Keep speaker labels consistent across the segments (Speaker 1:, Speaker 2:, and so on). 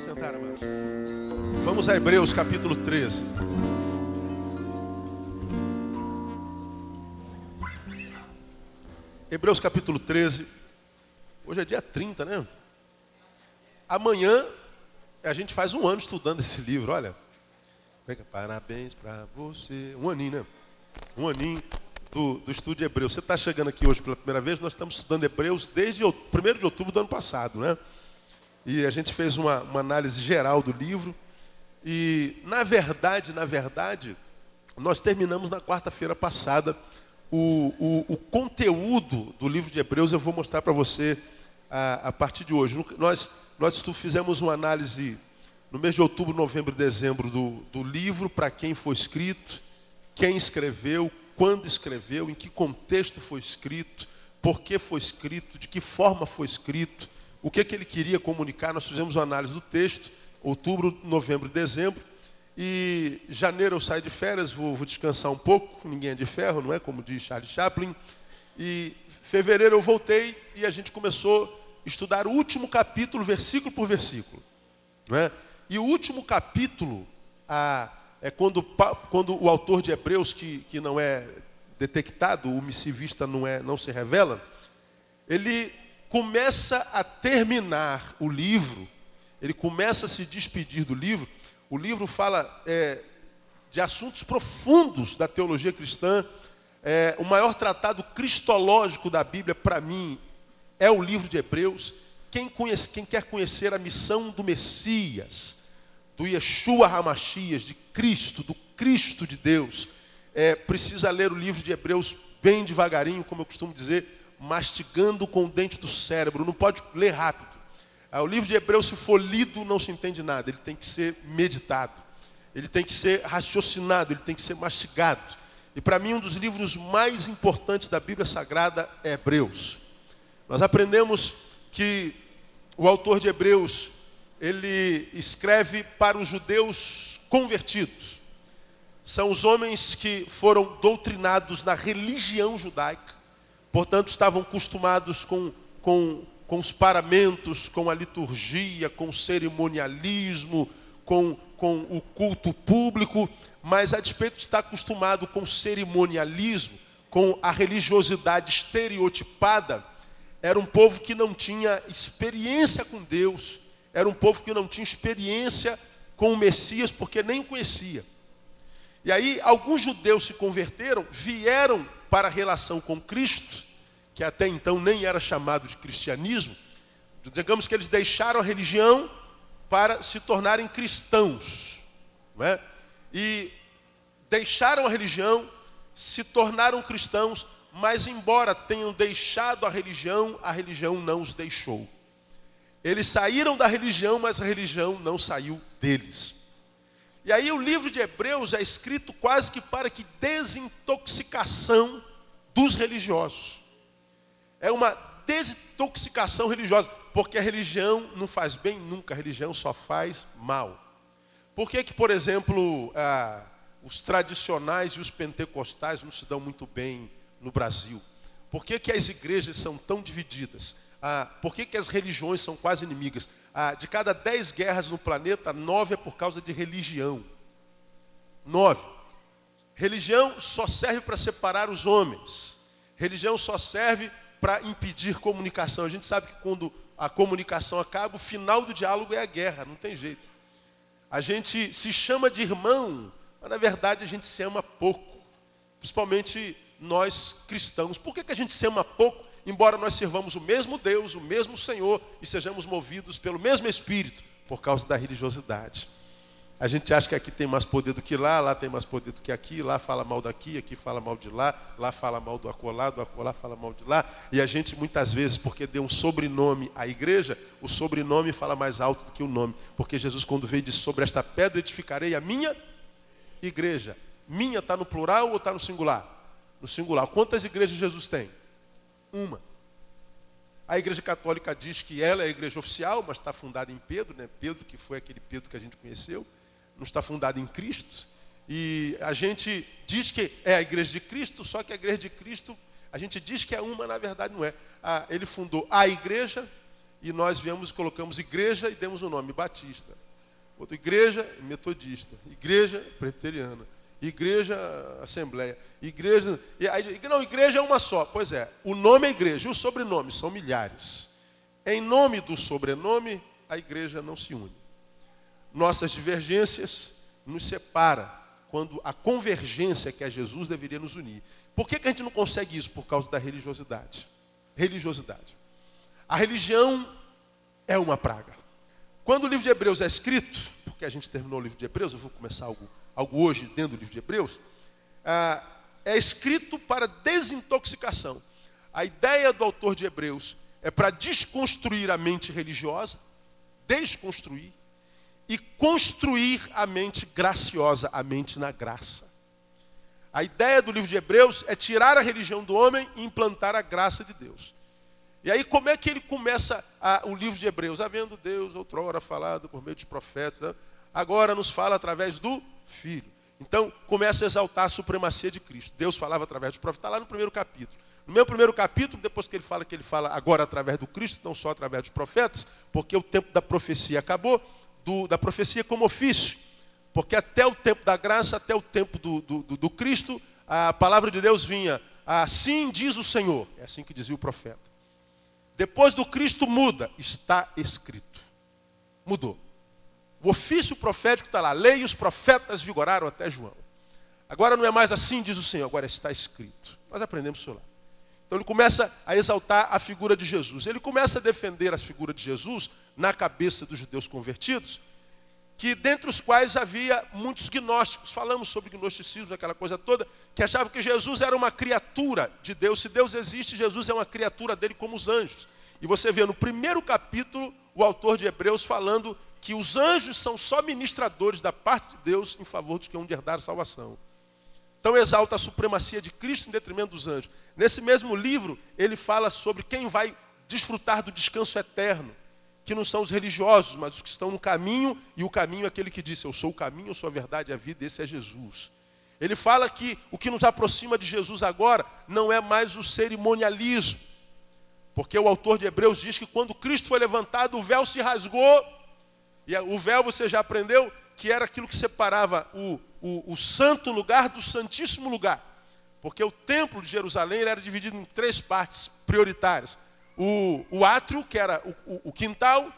Speaker 1: sentar, amados. Vamos a Hebreus capítulo 13. Hebreus capítulo 13. Hoje é dia 30, né? Amanhã a gente faz um ano estudando esse livro, olha. Parabéns para você. Um aninho, né? Um aninho do, do estudo Hebreus. Você está chegando aqui hoje pela primeira vez, nós estamos estudando Hebreus desde 1 de outubro do ano passado, né? E a gente fez uma, uma análise geral do livro. E, na verdade, na verdade, nós terminamos na quarta-feira passada o, o, o, conteúdo do livro de Hebreus. Eu vou mostrar para você a, a, partir de hoje. Nós, nós fizemos uma análise no mês de outubro, novembro e dezembro do, do livro, para quem foi escrito, quem escreveu, quando escreveu, em que contexto foi escrito, por que foi escrito, de que forma foi escrito o que, que ele queria comunicar. Nós fizemos uma análise do texto, outubro, novembro e dezembro. E janeiro eu saio de férias, vou, vou, descansar um pouco, ninguém é de ferro, não é? Como diz Charles Chaplin. E fevereiro eu voltei e a gente começou a estudar o último capítulo, versículo por versículo. Não é? E o último capítulo a, é quando, quando o autor de Hebreus, que, que não é detectado, o missivista não, é, não se revela, ele começa a terminar o livro, ele começa a se despedir do livro. O livro fala é, de assuntos profundos da teologia cristã. É, o maior tratado cristológico da Bíblia, para mim, é o livro de Hebreus. Quem, conhece, quem, quer conhecer a missão do Messias, do Yeshua Hamachias, de Cristo, do Cristo de Deus, é, precisa ler o livro de Hebreus bem devagarinho, como eu costumo dizer, mastigando com o dente do cérebro, não pode ler rápido. Ah, o livro de Hebreus, se for lido, não se entende nada, ele tem que ser meditado, ele tem que ser raciocinado, ele tem que ser mastigado. E para mim, um dos livros mais importantes da Bíblia Sagrada é Hebreus. Nós aprendemos que o autor de Hebreus, ele escreve para os judeus convertidos. São os homens que foram doutrinados na religião judaica Portanto, estavam acostumados com, com, com os paramentos, com a liturgia, com o cerimonialismo, com, com o culto público, mas a despeito de estar acostumado com o cerimonialismo, com a religiosidade estereotipada, era um povo que não tinha experiência com Deus, era um povo que não tinha experiência com o Messias, porque nem o conhecia. E aí, alguns judeus se converteram, vieram para a relação com Cristo, que até então nem era chamado de cristianismo, digamos que eles deixaram a religião para se tornarem cristãos. Não é? E deixaram a religião, se tornaram cristãos, mas embora tenham deixado a religião, a religião não os deixou. Eles saíram da religião, mas a religião não saiu deles. E aí o livro de Hebreus é escrito quase que para que desintoxicação dos religiosos. É uma desintoxicação religiosa, porque a religião não faz bem nunca, a religião só faz mal. Por que que, por exemplo, ah, os tradicionais e os pentecostais não se dão muito bem no Brasil? Por que, que as igrejas são tão divididas? Ah, por que, que as religiões são quase inimigas? Ah, de cada dez guerras no planeta, nove é por causa de religião. Nove. Religião só serve para separar os homens. Religião só serve para impedir comunicação. A gente sabe que quando a comunicação acaba, o final do diálogo é a guerra, não tem jeito. A gente se chama de irmão, mas na verdade a gente se ama pouco. Principalmente nós cristãos. Por que, que a gente se ama pouco? Embora nós servamos o mesmo Deus, o mesmo Senhor e sejamos movidos pelo mesmo Espírito, por causa da religiosidade. A gente acha que aqui tem mais poder do que lá, lá tem mais poder do que aqui, lá fala mal daqui, aqui fala mal de lá, lá fala mal do acolá, do acolá fala mal de lá. E a gente muitas vezes, porque deu um sobrenome à igreja, o sobrenome fala mais alto do que o nome. Porque Jesus, quando veio, disse: Sobre esta pedra edificarei a minha igreja. Minha está no plural ou está no singular? No singular. Quantas igrejas Jesus tem? Uma. A Igreja Católica diz que ela é a igreja oficial, mas está fundada em Pedro, né? Pedro, que foi aquele Pedro que a gente conheceu, não está fundada em Cristo. E a gente diz que é a igreja de Cristo, só que a igreja de Cristo, a gente diz que é uma, na verdade não é. Ah, ele fundou a igreja e nós viemos e colocamos igreja e demos o nome Batista. Outra igreja metodista, igreja presbiteriana, igreja assembleia, igreja. Aí, não, igreja é uma só. Pois é, o nome é igreja, e os sobrenomes são milhares. Em nome do sobrenome, a igreja não se une. Nossas divergências nos separam quando a convergência que é Jesus deveria nos unir. Por que, que a gente não consegue isso? Por causa da religiosidade. Religiosidade. A religião é uma praga. Quando o livro de Hebreus é escrito, porque a gente terminou o livro de Hebreus, eu vou começar algo, algo hoje dentro do livro de Hebreus, ah, é escrito para desintoxicação. A ideia do autor de Hebreus é para desconstruir a mente religiosa, desconstruir, e construir a mente graciosa, a mente na graça. A ideia do livro de Hebreus é tirar a religião do homem e implantar a graça de Deus. E aí, como é que ele começa a, o livro de Hebreus? Havendo Deus outrora falado por meio dos profetas, né? agora nos fala através do Filho. Então, começa a exaltar a supremacia de Cristo. Deus falava através do profeta, está lá no primeiro capítulo. No meu primeiro capítulo, depois que ele fala que ele fala agora através do Cristo, não só através dos profetas, porque o tempo da profecia acabou, do, da profecia como ofício. Porque até o tempo da graça, até o tempo do, do, do, do Cristo, a palavra de Deus vinha, assim diz o Senhor. É assim que dizia o profeta. Depois do Cristo muda, está escrito. Mudou. O ofício profético está lá. Lei e os profetas vigoraram até João. Agora não é mais assim, diz o Senhor, agora está escrito. Nós aprendemos isso lá. Então ele começa a exaltar a figura de Jesus. Ele começa a defender a figura de Jesus na cabeça dos judeus convertidos, que dentre os quais havia muitos gnósticos. Falamos sobre gnosticismo, aquela coisa toda, que achavam que Jesus era uma criatura de Deus. Se Deus existe, Jesus é uma criatura dele como os anjos. E você vê no primeiro capítulo o autor de Hebreus falando que os anjos são só ministradores da parte de Deus em favor dos que hão de herdar a salvação. Então exalta a supremacia de Cristo em detrimento dos anjos. Nesse mesmo livro, ele fala sobre quem vai desfrutar do descanso eterno, que não são os religiosos, mas os que estão no caminho, e o caminho é aquele que disse: Eu sou o caminho, eu sou a verdade e a vida, esse é Jesus. Ele fala que o que nos aproxima de Jesus agora não é mais o cerimonialismo, porque o autor de Hebreus diz que quando Cristo foi levantado, o véu se rasgou, e o véu você já aprendeu que era aquilo que separava o o, o santo lugar do santíssimo lugar. Porque o templo de Jerusalém era dividido em três partes prioritárias. O, o átrio, que era o, o, o, quintal,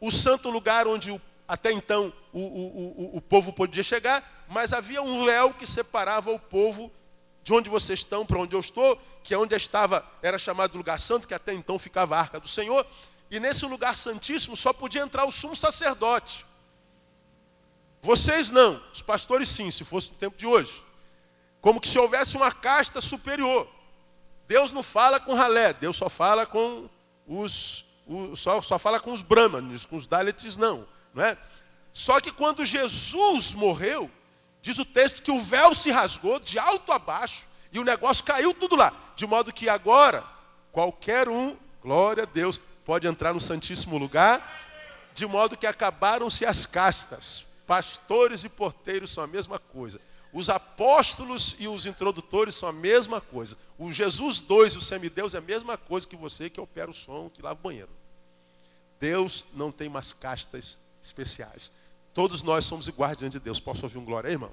Speaker 1: o santo lugar onde o, até então o, povo podia chegar, mas havia um véu que separava o povo de onde vocês estão para onde eu estou, que é onde estava, era chamado lugar santo, que até então ficava a arca do Senhor, e nesse lugar santíssimo só podia entrar o sumo sacerdote. Vocês não, os pastores sim, se fosse no tempo de hoje. Como que se houvesse uma casta superior. Deus não fala com ralé, Deus só fala com os, os só, só fala com os brahmanes, com os dalits não, não é? Só que quando Jesus morreu, diz o texto que o véu se rasgou de alto a baixo e o negócio caiu tudo lá, de modo que agora qualquer um, glória a Deus, pode entrar no santíssimo lugar, de modo que acabaram-se as castas. Pastores e porteiros são a mesma coisa. Os apóstolos e os introdutores são a mesma coisa. O Jesus 2 e o semideus é a mesma coisa que você que opera o som, que lava o banheiro. Deus não tem mais castas especiais. Todos nós somos iguais diante de Deus. Posso ouvir um glória aí, irmão?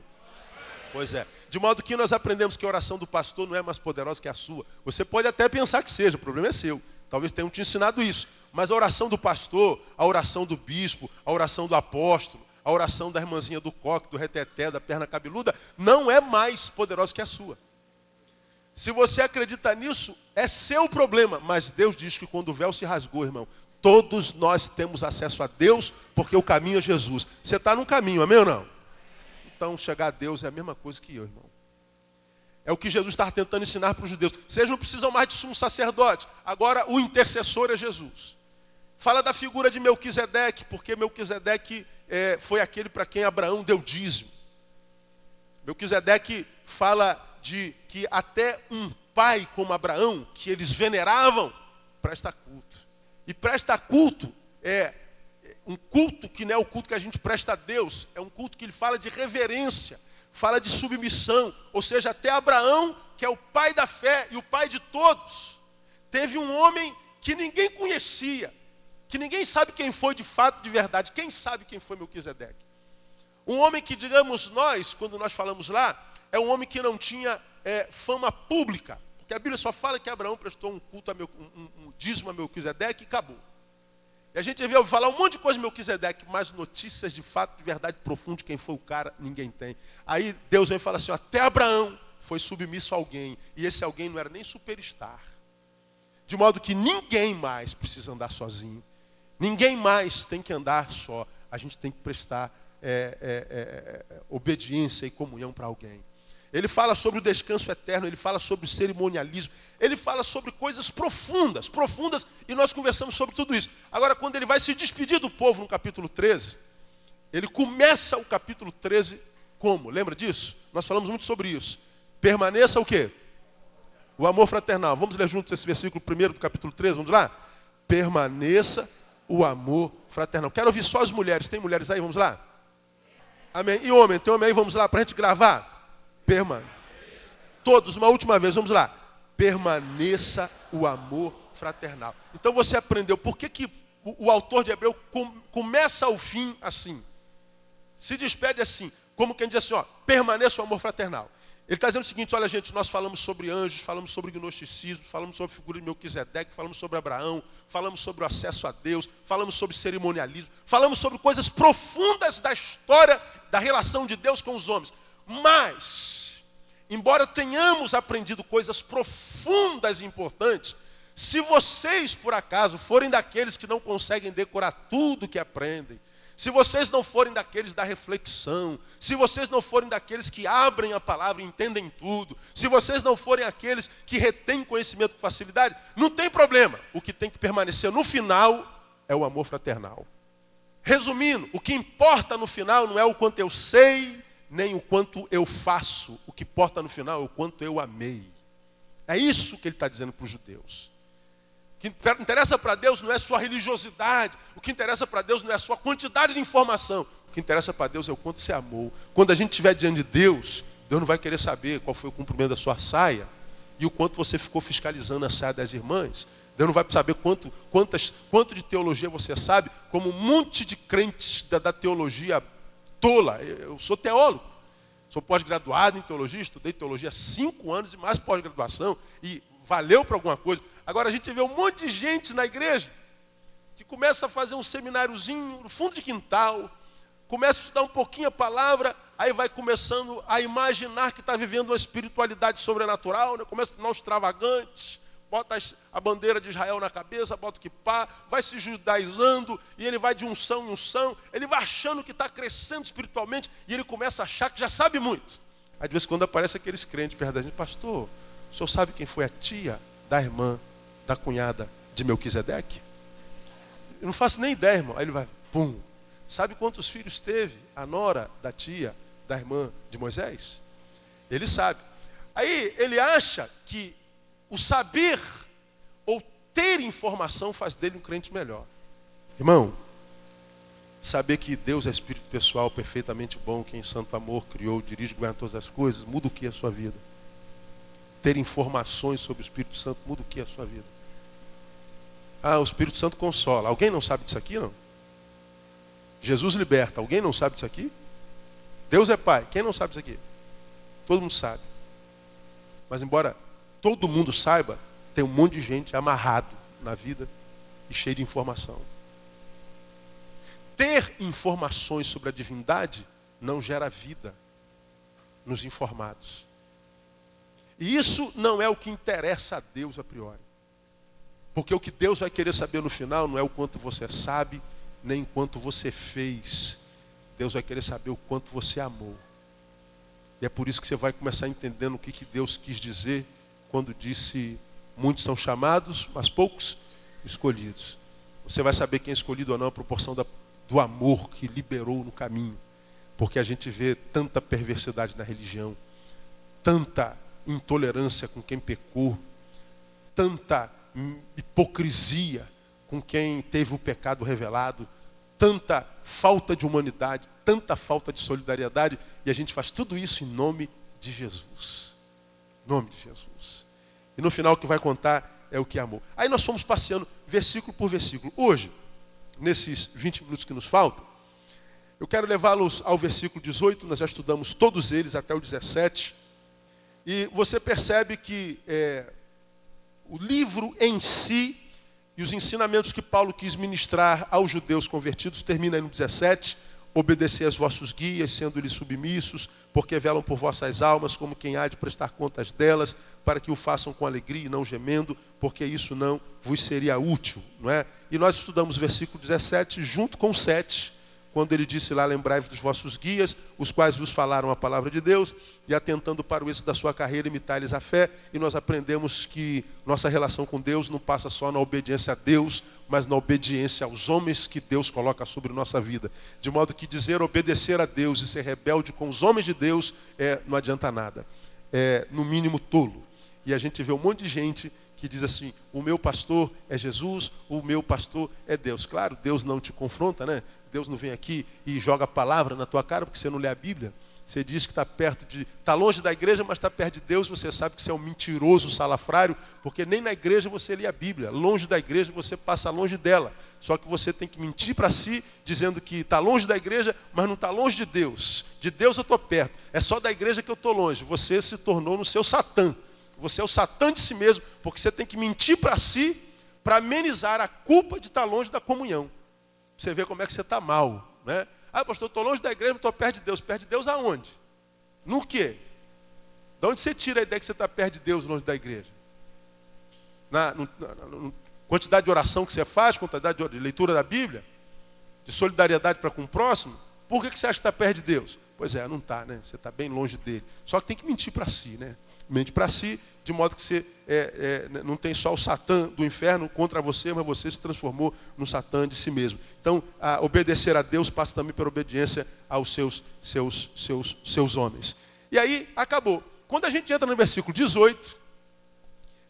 Speaker 1: Pois é. De modo que nós aprendemos que a oração do pastor não é mais poderosa que a sua. Você pode até pensar que seja, o problema é seu. Talvez tenham te ensinado isso. Mas a oração do pastor, a oração do bispo, a oração do apóstolo, a oração da irmãzinha do coque, do reteté, da perna cabeluda, não é mais poderosa que a sua. Se você acredita nisso, é seu problema. Mas Deus diz que quando o véu se rasgou, irmão, todos nós temos acesso a Deus, porque o caminho é Jesus. Você está no caminho, amém ou não? Então, chegar a Deus é a mesma coisa que eu, irmão. É o que Jesus está tentando ensinar para os judeus. Vocês não precisam mais de sumo sacerdote. Agora, o intercessor é Jesus. Fala da figura de Melquisedeque, porque Melquisedeque é, foi aquele para quem Abraão deu dízimo. Melquisedeque fala de que até um pai como Abraão, que eles veneravam, presta culto. E presta culto é um culto que não é o culto que a gente presta a Deus, é um culto que ele fala de reverência, fala de submissão. Ou seja, até Abraão, que é o pai da fé e o pai de todos, teve um homem que ninguém conhecia, que ninguém sabe quem foi de fato, de verdade. Quem sabe quem foi Melquisedeque? Um homem que, digamos nós, quando nós falamos lá, é um homem que não tinha é, fama pública. Porque a Bíblia só fala que Abraão prestou um culto, a meu, um, um dízimo a Melquisedeque e acabou. E a gente ouviu falar um monte de coisa de Melquisedeque, mas notícias de fato, de verdade profunda de quem foi o cara, ninguém tem. Aí Deus vem e fala assim: até Abraão foi submisso a alguém, e esse alguém não era nem superstar. De modo que ninguém mais precisa andar sozinho. Ninguém mais tem que andar só. A gente tem que prestar é, é, é, é obediência e comunhão para alguém. Ele fala sobre o descanso eterno, ele fala sobre o cerimonialismo, ele fala sobre coisas profundas, profundas, e nós conversamos sobre tudo isso. Agora, quando ele vai se despedir do povo no capítulo 13, ele começa o capítulo 13 como? Lembra disso? Nós falamos muito sobre isso. Permaneça o quê? O amor fraternal. Vamos ler juntos esse versículo primeiro do capítulo 13, vamos lá? Permaneça o amor fraternal. Quero ouvir só as mulheres. Tem mulheres aí? Vamos lá? Amém. E homem, tem homem aí? Vamos lá para a gente gravar? Permaneça. Todos, uma última vez, vamos lá. Permaneça o amor fraternal. Então você aprendeu por que, que o, o autor de Hebreu com, começa o fim assim. Se despede assim, como quem diz assim, ó, permaneça o amor fraternal. Ele está dizendo o seguinte: olha, gente, nós falamos sobre anjos, falamos sobre gnosticismo, falamos sobre a figura de Melquisedeque, falamos sobre Abraão, falamos sobre o acesso a Deus, falamos sobre cerimonialismo, falamos sobre coisas profundas da história da relação de Deus com os homens. Mas, embora tenhamos aprendido coisas profundas e importantes, se vocês, por acaso, forem daqueles que não conseguem decorar tudo que aprendem, se vocês não forem daqueles da reflexão, se vocês não forem daqueles que abrem a palavra e entendem tudo, se vocês não forem aqueles que retêm conhecimento com facilidade, não tem problema. O que tem que permanecer no final é o amor fraternal. Resumindo, o que importa no final não é o quanto eu sei, nem o quanto eu faço. O que importa no final é o quanto eu amei. É isso que ele está dizendo para os judeus. O que interessa para Deus não é sua religiosidade. O que interessa para Deus não é a sua quantidade de informação. O que interessa para Deus é o quanto você amou. Quando a gente estiver diante de Deus, Deus não vai querer saber qual foi o cumprimento da sua saia e o quanto você ficou fiscalizando a saia das irmãs. Deus não vai saber quanto, quantas, quanto de teologia você sabe, como um monte de crentes da, da teologia tola. Eu sou teólogo, sou pós-graduado em teologia, estudei teologia há cinco anos e mais pós-graduação, e valeu para alguma coisa. Agora a gente vê um monte de gente na igreja que começa a fazer um semináriozinho no fundo de quintal, começa a estudar um pouquinho a palavra, aí vai começando a imaginar que está vivendo uma espiritualidade sobrenatural, né? começa a tornar extravagantes, bota a bandeira de Israel na cabeça, bota o kippá, vai se judaizando, e ele vai de unção em unção, ele vai achando que está crescendo espiritualmente, e ele começa a achar que já sabe muito. Aí de vez em quando aparece aqueles crentes perto da gente, pastor, o senhor sabe quem foi a tia da irmã, da cunhada de Melquisedeque? Eu não faço nem ideia, irmão. Aí ele vai, pum. Sabe quantos filhos teve a nora da tia, da irmã de Moisés? Ele sabe. Aí ele acha que o saber ou ter informação faz dele um crente melhor. Irmão, saber que Deus é espírito pessoal, perfeitamente bom, que em santo amor criou, dirige, governa todas as coisas, muda o que a sua vida? Ter informações sobre o Espírito Santo muda o que a sua vida? Ah, o Espírito Santo consola. Alguém não sabe disso aqui, não? Jesus liberta. Alguém não sabe disso aqui? Deus é Pai. Quem não sabe disso aqui? Todo mundo sabe. Mas embora todo mundo saiba, tem um monte de gente amarrado na vida e cheio de informação. Ter informações sobre a divindade não gera vida nos informados. E isso não é o que interessa a Deus a priori. Porque o que Deus vai querer saber no final não é o quanto você sabe, nem quanto você fez. Deus vai querer saber o quanto você amou. E é por isso que você vai começar entendendo o que, que Deus quis dizer quando disse: muitos são chamados, mas poucos escolhidos. Você vai saber quem é escolhido ou não a proporção da, do amor que liberou no caminho. Porque a gente vê tanta perversidade na religião, tanta intolerância com quem pecou, tanta hipocrisia com quem teve o pecado revelado, tanta falta de humanidade, tanta falta de solidariedade, e a gente faz tudo isso em nome de Jesus. Nome de Jesus. E no final o que vai contar é o que é amor. Aí nós fomos passeando versículo por versículo. Hoje, nesses 20 minutos que nos faltam, eu quero levá-los ao versículo 18, nós já estudamos todos eles até o 17, e você percebe que é, o livro em si e os ensinamentos que Paulo quis ministrar aos judeus convertidos termina aí no 17, obedecer aos vossos guias, sendo-lhes submissos, porque velam por vossas almas, como quem há de prestar contas delas, para que o façam com alegria e não gemendo, porque isso não vos seria útil. Não é? E nós estudamos o versículo 17 junto com o 7, quando ele disse lá, lembrai-vos dos vossos guias, os quais vos falaram a palavra de Deus, e atentando para o êxito da sua carreira, imitai-lhes a fé, e nós aprendemos que nossa relação com Deus não passa só na obediência a Deus, mas na obediência aos homens que Deus coloca sobre nossa vida. De modo que dizer obedecer a Deus e ser rebelde com os homens de Deus é, não adianta nada. É, no mínimo, tolo. E a gente vê um monte de gente que diz assim: o meu pastor é Jesus, o meu pastor é Deus. Claro, Deus não te confronta, né? Deus não vem aqui e joga a palavra na tua cara porque você não lê a Bíblia. Você diz que está perto de. está longe da igreja, mas está perto de Deus, você sabe que você é um mentiroso salafrário, porque nem na igreja você lê a Bíblia. Longe da igreja você passa longe dela. Só que você tem que mentir para si, dizendo que está longe da igreja, mas não está longe de Deus. De Deus eu estou perto. É só da igreja que eu estou longe. Você se tornou no seu Satã. Você é o Satã de si mesmo, porque você tem que mentir para si para amenizar a culpa de estar tá longe da comunhão. Você vê como é que você está mal. Né? Ah, pastor, estou longe da igreja, estou perto de Deus. Perto de Deus aonde? No quê? De onde você tira a ideia que você está perto de Deus longe da igreja? Na, na, na, quantidade de oração que você faz, quantidade de leitura da Bíblia, de solidariedade para com o próximo, por que, que você acha que está perto de Deus? Pois é, não está, né? Você está bem longe dele. Só que tem que mentir para si, né? Mente para si, de modo que você é, é, não tem só o Satã do inferno contra você, mas você se transformou no Satã de si mesmo. Então, a obedecer a Deus passa também pela obediência aos seus, seus, seus, seus homens. E aí, acabou. Quando a gente entra no versículo 18,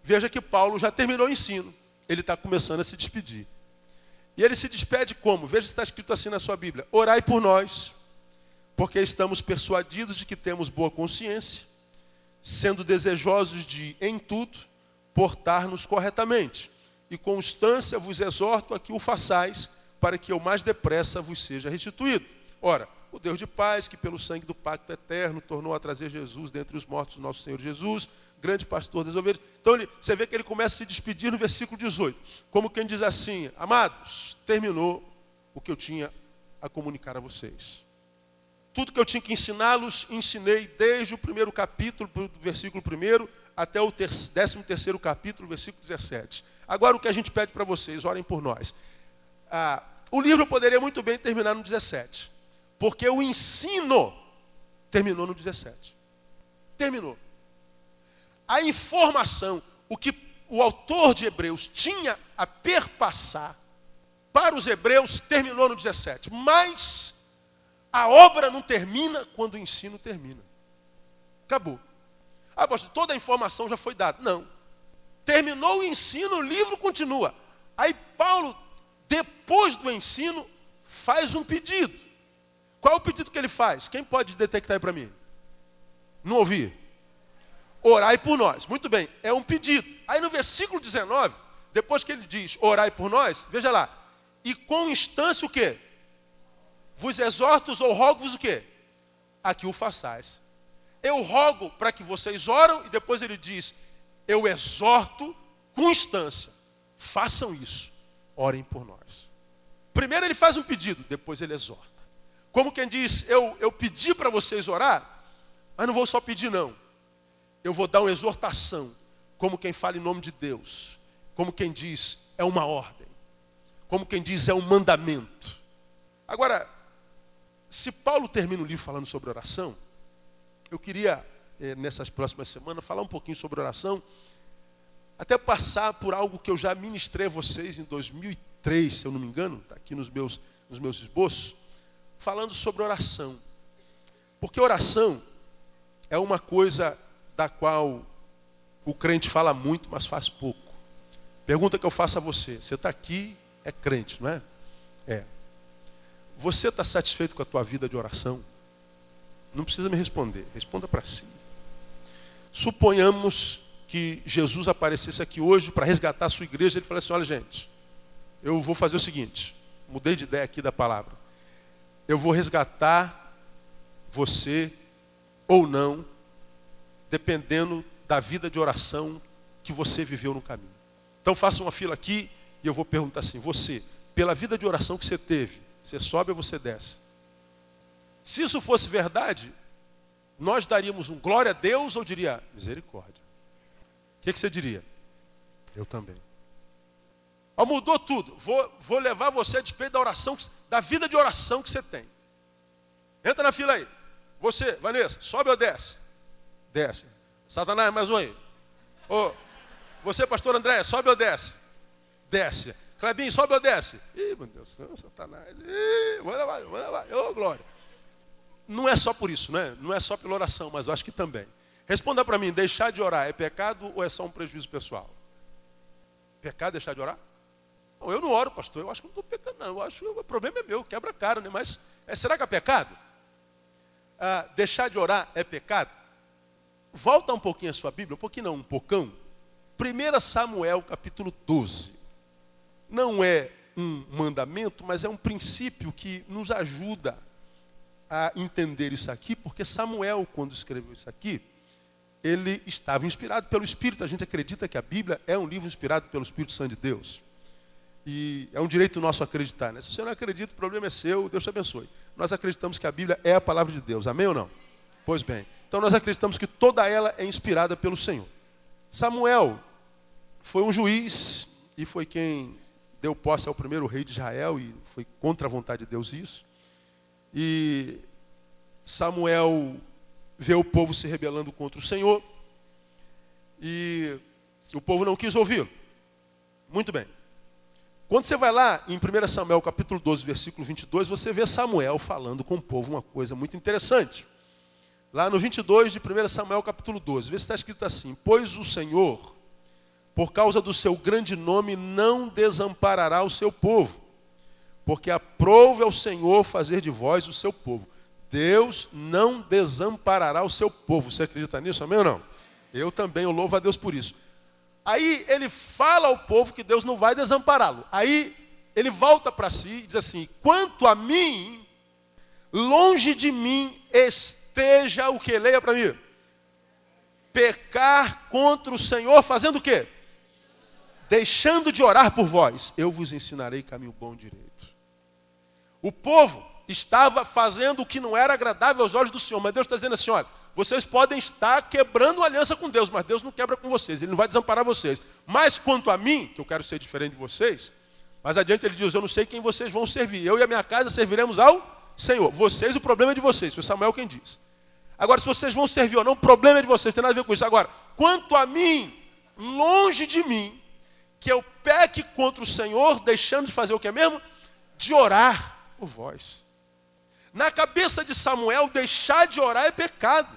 Speaker 1: veja que Paulo já terminou o ensino. Ele está começando a se despedir. E ele se despede como? Veja se está escrito assim na sua Bíblia: Orai por nós, porque estamos persuadidos de que temos boa consciência sendo desejosos de, em tudo, portar-nos corretamente. E constância vos exorto a que o façais, para que eu mais depressa vos seja restituído. Ora, o Deus de paz, que pelo sangue do pacto eterno tornou a trazer Jesus dentre os mortos, nosso Senhor Jesus, grande pastor das ovelhas. Então ele, você vê que ele começa a se despedir no versículo 18, como quem diz assim: Amados, terminou o que eu tinha a comunicar a vocês. Tudo que eu tinha que ensiná-los, ensinei desde o primeiro capítulo, versículo 1, até o décimo terceiro capítulo, versículo 17. Agora o que a gente pede para vocês, orem por nós. Ah, o livro poderia muito bem terminar no 17, porque o ensino terminou no 17. Terminou. A informação, o que o autor de Hebreus tinha a perpassar para os hebreus, terminou no 17. Mas a obra não termina quando o ensino termina. Acabou. Ah, pastor, toda a informação já foi dada. Não. Terminou o ensino, o livro continua. Aí Paulo, depois do ensino, faz um pedido. Qual é o pedido que ele faz? Quem pode detectar aí para mim? Não ouvi? Orai por nós. Muito bem, é um pedido. Aí no versículo 19, depois que ele diz orai por nós, veja lá. E com instância o quê? Vos exorto ou rogo-vos o quê? A que o façais. Eu rogo para que vocês oram e depois ele diz: Eu exorto com instância. Façam isso. Orem por nós. Primeiro ele faz um pedido, depois ele exorta. Como quem diz: Eu, eu pedi para vocês orar, mas não vou só pedir, não. Eu vou dar uma exortação, como quem fala em nome de Deus. Como quem diz: É uma ordem. Como quem diz: É um mandamento. Agora, se Paulo termina o livro falando sobre oração, eu queria, eh, nessas próximas semanas, falar um pouquinho sobre oração, até passar por algo que eu já ministrei a vocês em 2003, se eu não me engano, está aqui nos meus, nos meus esboços, falando sobre oração. Porque oração é uma coisa da qual o crente fala muito, mas faz pouco. Pergunta que eu faço a você: você está aqui, é crente, não é? É. Você está satisfeito com a tua vida de oração? Não precisa me responder, responda para si. Suponhamos que Jesus aparecesse aqui hoje para resgatar a sua igreja, ele falasse assim: olha, gente, eu vou fazer o seguinte, mudei de ideia aqui da palavra. Eu vou resgatar você ou não, dependendo da vida de oração que você viveu no caminho. Então faça uma fila aqui e eu vou perguntar assim: você, pela vida de oração que você teve, você sobe ou você desce? Se isso fosse verdade, nós daríamos um glória a Deus ou diria misericórdia? O que, que você diria? Eu também. Oh, mudou tudo. Vou, vou levar você a despeito da oração, da vida de oração que você tem. Entra na fila aí. Você, Vanessa, sobe ou desce? Desce. Satanás, mais um aí. Oh, você, pastor André, sobe ou desce? Desce. Clebinho, sobe ou desce? Ih, meu Deus, Satanás. Ih, manda vai, manda vai. Ô, oh, glória. Não é só por isso, né? Não é só pela oração, mas eu acho que também. Responda para mim, deixar de orar é pecado ou é só um prejuízo pessoal? Pecado deixar de orar? Não, eu não oro, pastor. Eu acho que não estou pecando, não. Eu acho que o problema é meu, quebra cara, né? Mas é, será que é pecado? Ah, deixar de orar é pecado? Volta um pouquinho a sua Bíblia, um pouquinho não, um pocão. 1 Samuel capítulo 12. Não é um mandamento, mas é um princípio que nos ajuda a entender isso aqui, porque Samuel, quando escreveu isso aqui, ele estava inspirado pelo Espírito. A gente acredita que a Bíblia é um livro inspirado pelo Espírito Santo de Deus. E é um direito nosso acreditar. Né? Se você não acredita, o problema é seu, Deus te abençoe. Nós acreditamos que a Bíblia é a palavra de Deus. Amém ou não? Pois bem. Então nós acreditamos que toda ela é inspirada pelo Senhor. Samuel foi um juiz e foi quem deu posse ao primeiro rei de Israel e foi contra a vontade de Deus isso. E Samuel vê o povo se rebelando contra o Senhor e o povo não quis ouvi-lo. Muito bem. Quando você vai lá em 1 Samuel capítulo 12, versículo 22, você vê Samuel falando com o povo uma coisa muito interessante. Lá no 22 de 1 Samuel capítulo 12, vê se está escrito assim: Pois o Senhor, por causa do seu grande nome, não desamparará o seu povo, porque aprove ao Senhor fazer de vós o seu povo. Deus não desamparará o seu povo. Você acredita nisso, amém ou não? Eu também, eu louvo a Deus por isso. Aí ele fala ao povo que Deus não vai desampará-lo. Aí ele volta para si e diz assim: quanto a mim, longe de mim esteja o que? Leia para mim. Pecar contra o Senhor, fazendo o quê? Deixando de orar por vós, eu vos ensinarei caminho bom direito. O povo estava fazendo o que não era agradável aos olhos do Senhor, mas Deus está dizendo assim: olha, vocês podem estar quebrando aliança com Deus, mas Deus não quebra com vocês, Ele não vai desamparar vocês. Mas quanto a mim, que eu quero ser diferente de vocês, mais adiante ele diz: Eu não sei quem vocês vão servir, eu e a minha casa serviremos ao Senhor. Vocês, o problema é de vocês, foi Samuel quem diz. Agora, se vocês vão servir ou não, o problema é de vocês, tem nada a ver com isso. Agora, quanto a mim, longe de mim, que eu peque contra o Senhor, deixando de fazer o que é mesmo? De orar por vós. Na cabeça de Samuel, deixar de orar é pecado.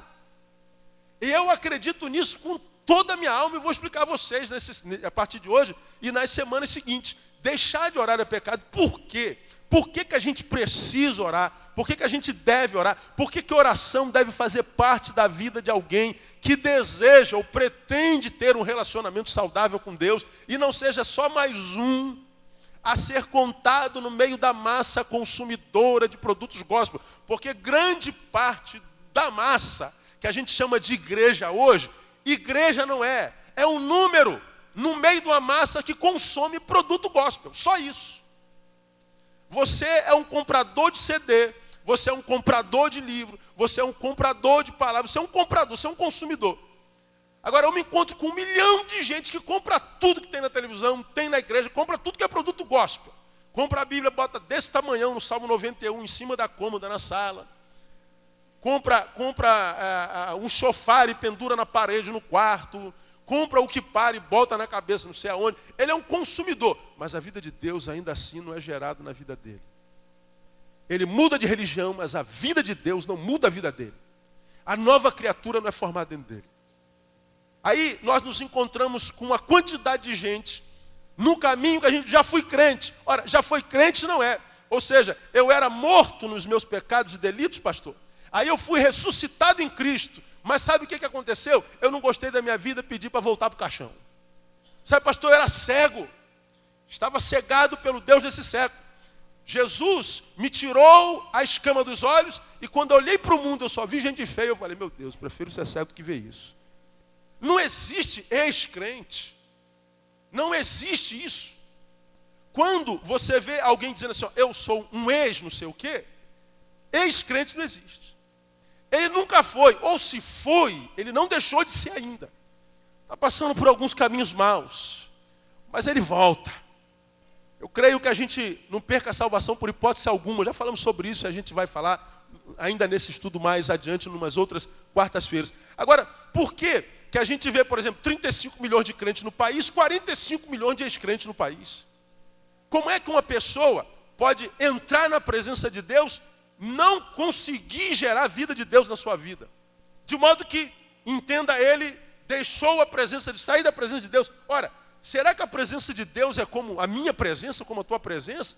Speaker 1: E eu acredito nisso com toda a minha alma e vou explicar a vocês nesse, a partir de hoje e nas semanas seguintes. Deixar de orar é pecado. Por quê? Por que, que a gente precisa orar? Por que, que a gente deve orar? Por que, que oração deve fazer parte da vida de alguém que deseja ou pretende ter um relacionamento saudável com Deus e não seja só mais um a ser contado no meio da massa consumidora de produtos gospel? Porque grande parte da massa que a gente chama de igreja hoje, igreja não é, é um número no meio de uma massa que consome produto gospel, só isso. Você é um comprador de CD, você é um comprador de livro, você é um comprador de palavras, você é um comprador, você é um consumidor. Agora eu me encontro com um milhão de gente que compra tudo que tem na televisão, tem na igreja, compra tudo que é produto gospel. Compra a Bíblia, bota desse tamanhão no Salmo 91 em cima da cômoda na sala compra, compra uh, uh, um sofá e pendura na parede no quarto, compra o que para e bota na cabeça, não sei aonde. Ele é um consumidor, mas a vida de Deus ainda assim não é gerada na vida dele. Ele muda de religião, mas a vida de Deus não muda a vida dele. A nova criatura não é formada dentro dele. Aí nós nos encontramos com uma quantidade de gente no caminho que a gente já foi crente. Ora, já foi crente não é. Ou seja, eu era morto nos meus pecados e delitos, pastor. Aí eu fui ressuscitado em Cristo. Mas sabe o que, que aconteceu? Eu não gostei da minha vida, pedi para voltar para o caixão. Sabe, pastor, eu era cego. Estava cegado pelo Deus desse século. Jesus me tirou a escama dos olhos e quando eu olhei para o mundo eu só vi gente feia. Eu falei, meu Deus, prefiro ser cego do que ver isso. Não existe ex-crente. Não existe isso. Quando você vê alguém dizendo assim, ó, eu sou um ex não sei o quê, ex-crente não existe. Ele nunca foi, ou se foi, ele não deixou de ser ainda. Está passando por alguns caminhos maus, mas ele volta. Eu creio que a gente não perca a salvação por hipótese alguma. Já falamos sobre isso a gente vai falar ainda nesse estudo mais adiante, em umas outras quartas-feiras. Agora, por que, que a gente vê, por exemplo, 35 milhões de crentes no país, 45 milhões de ex-crentes no país? Como é que uma pessoa pode entrar na presença de Deus, não conseguir gerar a vida de Deus na sua vida? De modo que, entenda ele, deixou a presença de sair da presença de Deus. Ora, Será que a presença de Deus é como a minha presença, como a tua presença?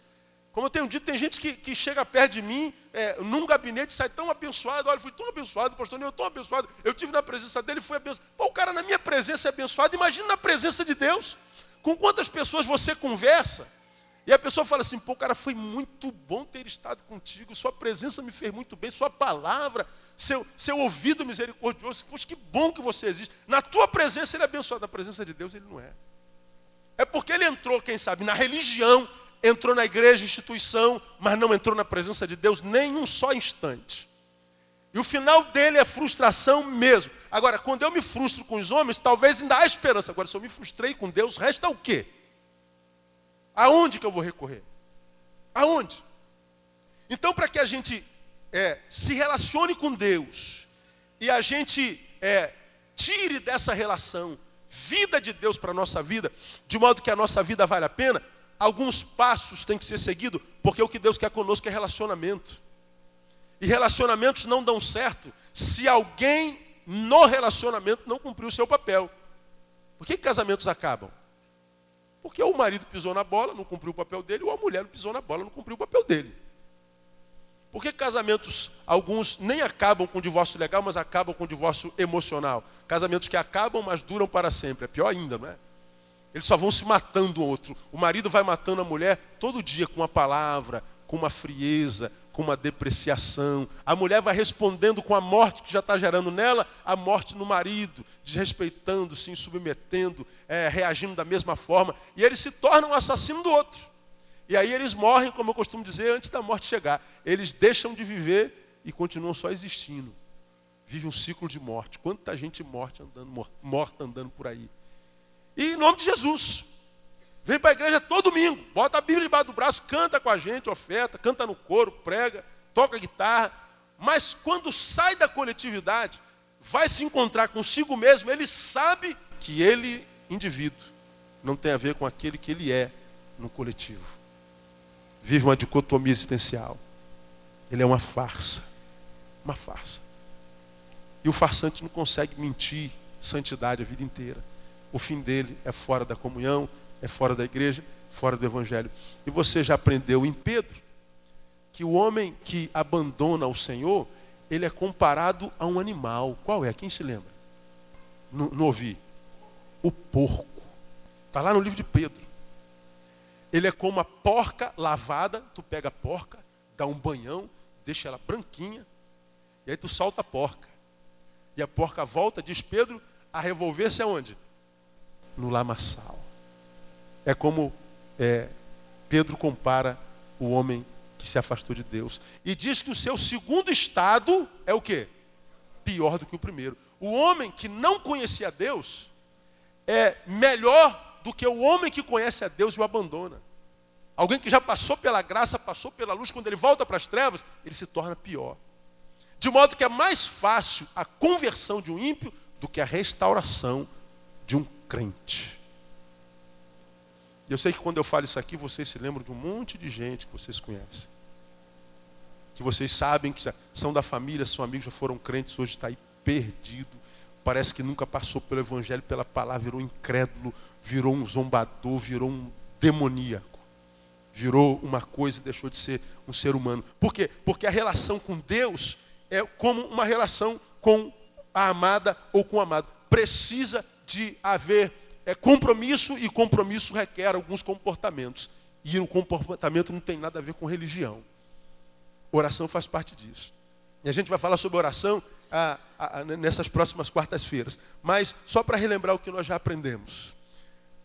Speaker 1: Como eu tenho dito, tem gente que, que chega perto de mim, é, num gabinete, sai tão abençoado. Olha, fui tão abençoado, pastor eu tão abençoado. Eu tive na presença dele, fui abençoado. Pô, o cara na minha presença é abençoado. Imagina na presença de Deus. Com quantas pessoas você conversa? E a pessoa fala assim: pô, cara, foi muito bom ter estado contigo. Sua presença me fez muito bem. Sua palavra, seu, seu ouvido misericordioso. Poxa, que bom que você existe. Na tua presença ele é abençoado. Na presença de Deus ele não é. É porque ele entrou, quem sabe, na religião, entrou na igreja, instituição, mas não entrou na presença de Deus nem um só instante. E o final dele é frustração mesmo. Agora, quando eu me frustro com os homens, talvez ainda há esperança. Agora, se eu me frustrei com Deus, resta o quê? Aonde que eu vou recorrer? Aonde? Então, para que a gente é, se relacione com Deus e a gente é, tire dessa relação vida de Deus para a nossa vida, de modo que a nossa vida vale a pena, alguns passos têm que ser seguidos, porque o que Deus quer conosco é relacionamento. E relacionamentos não dão certo se alguém no relacionamento não cumpriu o seu papel. Por que casamentos acabam? Porque ou o marido pisou na bola, não cumpriu o papel dele, ou a mulher pisou na bola, não cumpriu o papel dele. Por que casamentos, alguns nem acabam com divórcio legal, mas acabam com divórcio emocional? Casamentos que acabam, mas duram para sempre. É pior ainda, não é? Eles só vão se matando o outro. O marido vai matando a mulher todo dia com uma palavra, com uma frieza, com uma depreciação. A mulher vai respondendo com a morte que já está gerando nela, a morte no marido, desrespeitando, se submetendo, é, reagindo da mesma forma. E ele se torna um assassino do outro. E aí eles morrem, como eu costumo dizer, antes da morte chegar. Eles deixam de viver e continuam só existindo. Vive um ciclo de morte. Quanta gente morte andando, morta andando por aí. E em nome de Jesus. Vem para a igreja todo domingo. Bota a Bíblia debaixo do braço, canta com a gente, oferta, canta no coro, prega, toca guitarra. Mas quando sai da coletividade, vai se encontrar consigo mesmo, ele sabe que ele, indivíduo, não tem a ver com aquele que ele é no coletivo vive uma dicotomia existencial. Ele é uma farsa. Uma farsa. E o farsante não consegue mentir santidade a vida inteira. O fim dele é fora da comunhão, é fora da igreja, fora do evangelho. E você já aprendeu em Pedro que o homem que abandona o Senhor, ele é comparado a um animal. Qual é? Quem se lembra? Não, ouvi. O porco. Está lá no livro de Pedro. Ele é como a porca lavada, tu pega a porca, dá um banhão, deixa ela branquinha, e aí tu solta a porca. E a porca volta, diz Pedro, a revolver-se aonde? No lamaçal. É como é, Pedro compara o homem que se afastou de Deus. E diz que o seu segundo estado é o quê? Pior do que o primeiro. O homem que não conhecia Deus é melhor do que o homem que conhece a Deus e o abandona. Alguém que já passou pela graça, passou pela luz, quando ele volta para as trevas, ele se torna pior. De modo que é mais fácil a conversão de um ímpio do que a restauração de um crente. Eu sei que quando eu falo isso aqui, vocês se lembram de um monte de gente que vocês conhecem. Que vocês sabem que são da família, são amigos, já foram crentes, hoje está aí perdido, parece que nunca passou pelo Evangelho, pela palavra, virou incrédulo, virou um zombador, virou um demoníaco. Virou uma coisa e deixou de ser um ser humano. Por quê? Porque a relação com Deus é como uma relação com a amada ou com o amado. Precisa de haver é, compromisso e compromisso requer alguns comportamentos. E o comportamento não tem nada a ver com religião. Oração faz parte disso. E a gente vai falar sobre oração a, a, a, nessas próximas quartas-feiras. Mas só para relembrar o que nós já aprendemos.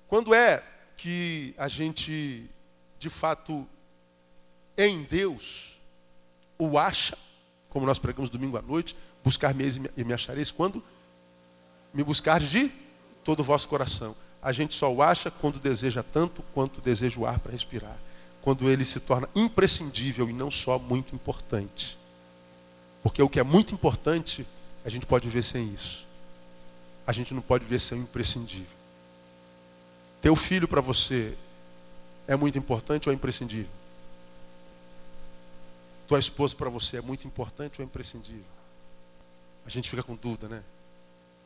Speaker 1: Quando é que a gente, de fato, em Deus, o acha, como nós pregamos domingo à noite, buscar-me e me achareis quando me buscar de todo o vosso coração. A gente só o acha quando deseja tanto quanto deseja o ar para respirar. Quando ele se torna imprescindível e não só muito importante. Porque o que é muito importante, a gente pode viver sem isso. A gente não pode viver sem o imprescindível. Teu filho para você é muito importante ou é imprescindível? Tua esposa para você é muito importante ou é imprescindível? A gente fica com dúvida, né?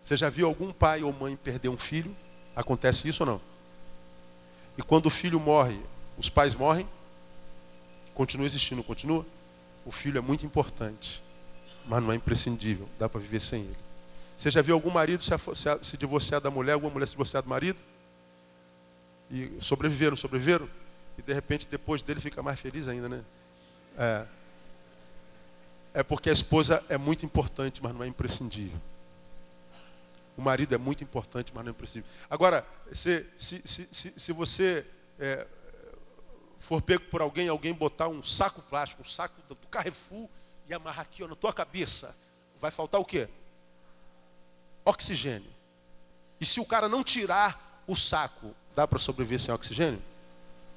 Speaker 1: Você já viu algum pai ou mãe perder um filho? Acontece isso ou não? E quando o filho morre, os pais morrem? Continua existindo, continua? O filho é muito importante, mas não é imprescindível, dá para viver sem ele. Você já viu algum marido se divorciar da mulher, alguma mulher se divorciar do marido? E sobreviveram, sobreviveram? E de repente depois dele fica mais feliz ainda, né? É. É porque a esposa é muito importante, mas não é imprescindível. O marido é muito importante, mas não é imprescindível. Agora, se, se, se, se você é, for pego por alguém, alguém botar um saco plástico, um saco do Carrefour e amarrar aqui ó, na tua cabeça, vai faltar o quê? Oxigênio. E se o cara não tirar o saco, dá para sobreviver sem oxigênio?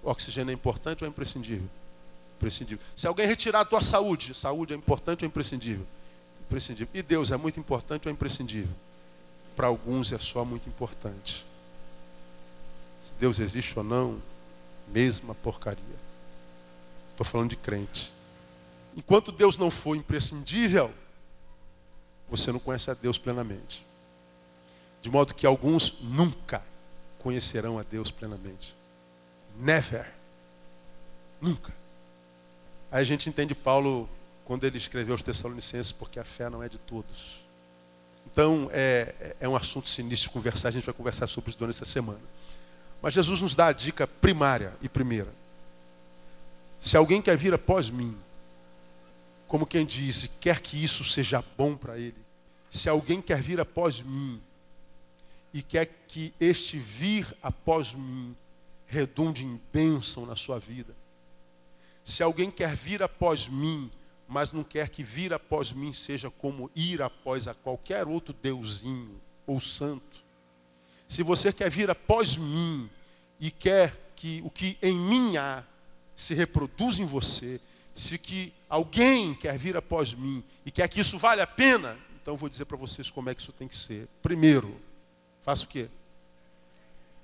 Speaker 1: O oxigênio é importante ou é imprescindível? Imprescindível. Se alguém retirar a tua saúde, saúde é importante ou é imprescindível? Imprescindível. E Deus é muito importante ou é imprescindível? Para alguns é só muito importante. Se Deus existe ou não, mesma porcaria. Estou falando de crente. Enquanto Deus não for imprescindível, você não conhece a Deus plenamente. De modo que alguns nunca conhecerão a Deus plenamente. Never. Nunca. Aí a gente entende Paulo quando ele escreveu aos Tessalonicenses, porque a fé não é de todos. Então, é, é, é um assunto sinistro conversar, a gente vai conversar sobre isso durante essa semana. Mas Jesus nos dá a dica primária e primeira. Se alguém quer vir após mim, como quem diz, quer que isso seja bom para ele, se alguém quer vir após mim e quer que este vir após mim redunde em bênção na sua vida, se alguém quer vir após mim, mas não quer que vir após mim seja como ir após a qualquer outro deusinho ou santo, se você quer vir após mim e quer que o que em mim há se reproduza em você, se que alguém quer vir após mim e quer que isso vale a pena, então vou dizer para vocês como é que isso tem que ser. Primeiro, faça o quê?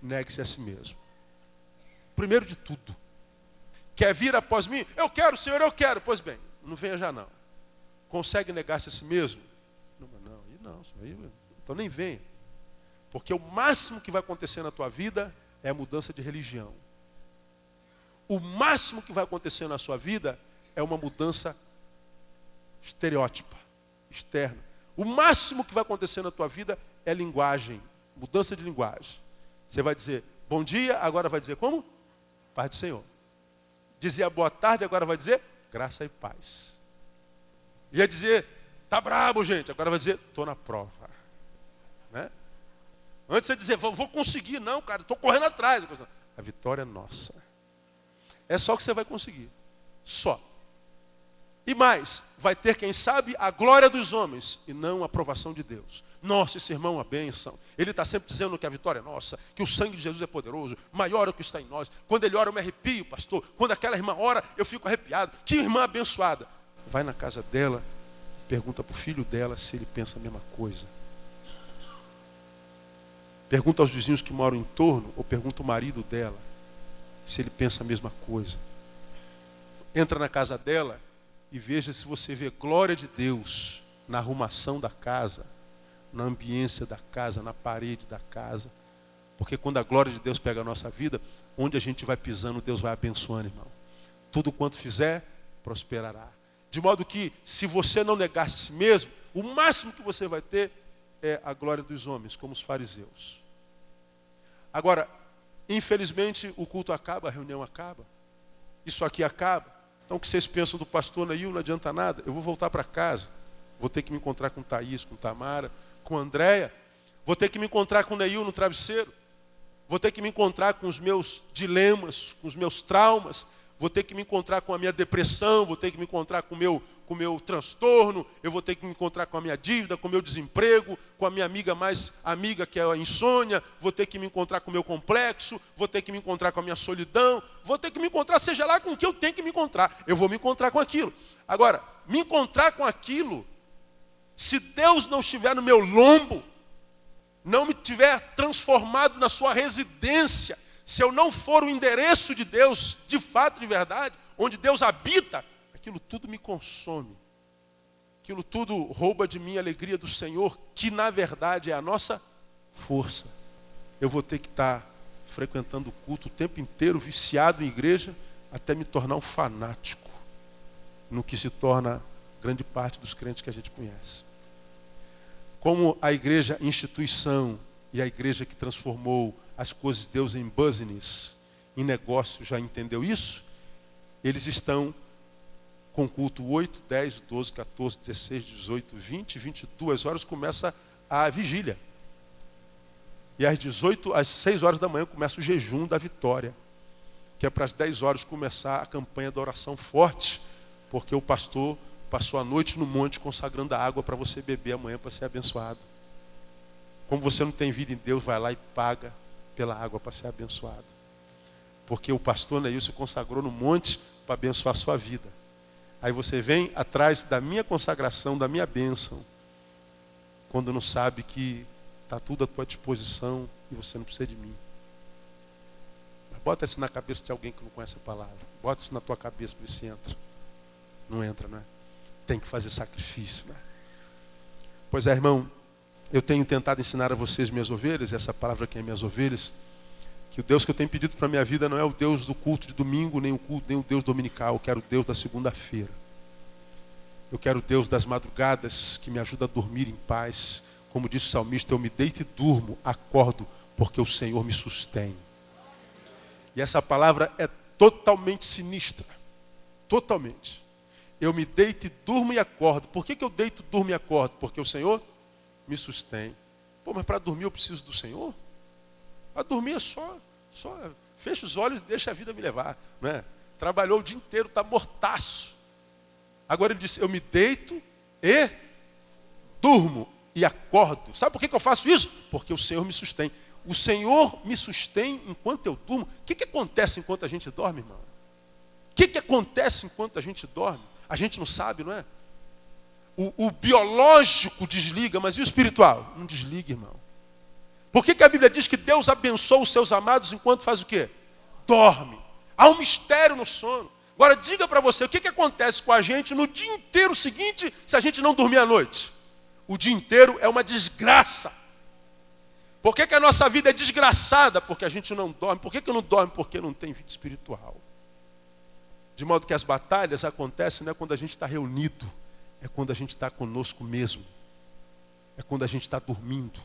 Speaker 1: Negue-se a si mesmo. Primeiro de tudo. Quer vir após mim? Eu quero, Senhor, eu quero. Pois bem, não venha já não. Consegue negar-se a si mesmo? Não, não, não, então nem venha. Porque o máximo que vai acontecer na tua vida é a mudança de religião. O máximo que vai acontecer na sua vida é uma mudança estereótipa, externa. O máximo que vai acontecer na tua vida é linguagem, mudança de linguagem. Você vai dizer bom dia, agora vai dizer como? Paz do Senhor. Dizia boa tarde, agora vai dizer graça e paz. Ia dizer, tá brabo, gente, agora vai dizer, tô na prova. Né? Antes você dizer, vou conseguir, não, cara, estou correndo atrás. A vitória é nossa. É só que você vai conseguir. Só. E mais, vai ter, quem sabe, a glória dos homens e não a aprovação de Deus. Nossa, esse irmão é uma bênção. Ele está sempre dizendo que a vitória é nossa, que o sangue de Jesus é poderoso, maior é o que está em nós. Quando ele ora, eu me arrepio, pastor. Quando aquela irmã ora, eu fico arrepiado. Que irmã abençoada. Vai na casa dela, pergunta para o filho dela se ele pensa a mesma coisa. Pergunta aos vizinhos que moram em torno, ou pergunta o marido dela, se ele pensa a mesma coisa. Entra na casa dela e veja se você vê glória de Deus na arrumação da casa, na ambiência da casa, na parede da casa. Porque quando a glória de Deus pega a nossa vida, onde a gente vai pisando, Deus vai abençoando, irmão. Tudo quanto fizer, prosperará. De modo que, se você não negar-se a si mesmo, o máximo que você vai ter é a glória dos homens, como os fariseus. Agora, infelizmente, o culto acaba, a reunião acaba. isso aqui acaba. Então o que vocês pensam do pastor Neil não adianta nada. Eu vou voltar para casa. Vou ter que me encontrar com Thaís, com Tamara, com Andréia. Vou ter que me encontrar com o Neil no travesseiro. Vou ter que me encontrar com os meus dilemas, com os meus traumas. Vou ter que me encontrar com a minha depressão, vou ter que me encontrar com o meu, com meu transtorno, eu vou ter que me encontrar com a minha dívida, com o meu desemprego, com a minha amiga mais amiga que é a insônia, vou ter que me encontrar com o meu complexo, vou ter que me encontrar com a minha solidão, vou ter que me encontrar, seja lá com o que eu tenho que me encontrar. Eu vou me encontrar com aquilo. Agora, me encontrar com aquilo, se Deus não estiver no meu lombo, não me tiver transformado na sua residência, se eu não for o endereço de Deus, de fato, de verdade, onde Deus habita, aquilo tudo me consome. Aquilo tudo rouba de mim a alegria do Senhor, que na verdade é a nossa força. Eu vou ter que estar frequentando o culto o tempo inteiro, viciado em igreja, até me tornar um fanático no que se torna grande parte dos crentes que a gente conhece como a igreja instituição e a igreja que transformou as coisas de Deus em business, em negócio, já entendeu isso? Eles estão com culto 8, 10, 12, 14, 16, 18, 20, 22 horas começa a vigília. E às 18, às 6 horas da manhã começa o jejum da vitória. Que é para as 10 horas começar a campanha da oração forte, porque o pastor passou a noite no monte consagrando a água para você beber amanhã para ser abençoado. Como você não tem vida em Deus, vai lá e paga pela água para ser abençoado. Porque o pastor Neil se consagrou no monte para abençoar a sua vida. Aí você vem atrás da minha consagração, da minha bênção, quando não sabe que está tudo à tua disposição e você não precisa de mim. Mas bota isso na cabeça de alguém que não conhece a palavra. Bota isso na tua cabeça para ver se entra. Não entra, não é? Tem que fazer sacrifício. Né? Pois é, irmão, eu tenho tentado ensinar a vocês, minhas ovelhas, essa palavra aqui é minhas ovelhas, que o Deus que eu tenho pedido para a minha vida não é o Deus do culto de domingo, nem o, culto, nem o Deus dominical, eu quero o Deus da segunda-feira. Eu quero o Deus das madrugadas, que me ajuda a dormir em paz. Como disse o salmista, eu me deito e durmo, acordo, porque o Senhor me sustém. E essa palavra é totalmente sinistra. Totalmente eu me deito e durmo e acordo. Por que, que eu deito, durmo e acordo? Porque o Senhor me sustém. Pô, mas para dormir eu preciso do Senhor? Para dormir é só, só fecha os olhos e deixa a vida me levar. Né? Trabalhou o dia inteiro, está mortaço. Agora ele disse, eu me deito e durmo e acordo. Sabe por que, que eu faço isso? Porque o Senhor me sustém. O Senhor me sustém enquanto eu durmo. O que, que acontece enquanto a gente dorme, irmão? O que, que acontece enquanto a gente dorme? A gente não sabe, não é? O, o biológico desliga, mas e o espiritual? Não desliga, irmão. Por que, que a Bíblia diz que Deus abençoa os seus amados enquanto faz o quê? Dorme. Há um mistério no sono. Agora diga para você, o que, que acontece com a gente no dia inteiro seguinte se a gente não dormir à noite? O dia inteiro é uma desgraça. Por que, que a nossa vida é desgraçada? Porque a gente não dorme. Por que, que não dorme? Porque não tem vida espiritual. De modo que as batalhas acontecem não é quando a gente está reunido, é quando a gente está conosco mesmo. É quando a gente está dormindo.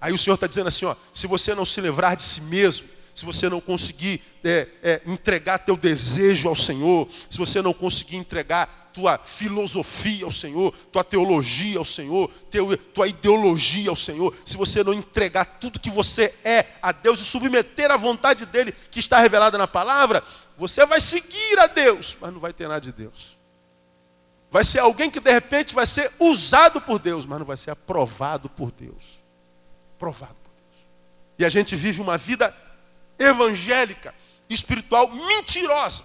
Speaker 1: Aí o Senhor está dizendo assim: ó, se você não se livrar de si mesmo, se você não conseguir é, é, entregar teu desejo ao Senhor, se você não conseguir entregar tua filosofia ao Senhor, tua teologia ao Senhor, teu, tua ideologia ao Senhor, se você não entregar tudo que você é a Deus e submeter à vontade dele que está revelada na palavra, você vai seguir a Deus, mas não vai ter nada de Deus. Vai ser alguém que de repente vai ser usado por Deus, mas não vai ser aprovado por Deus. Provado por Deus. E a gente vive uma vida evangélica, espiritual mentirosa.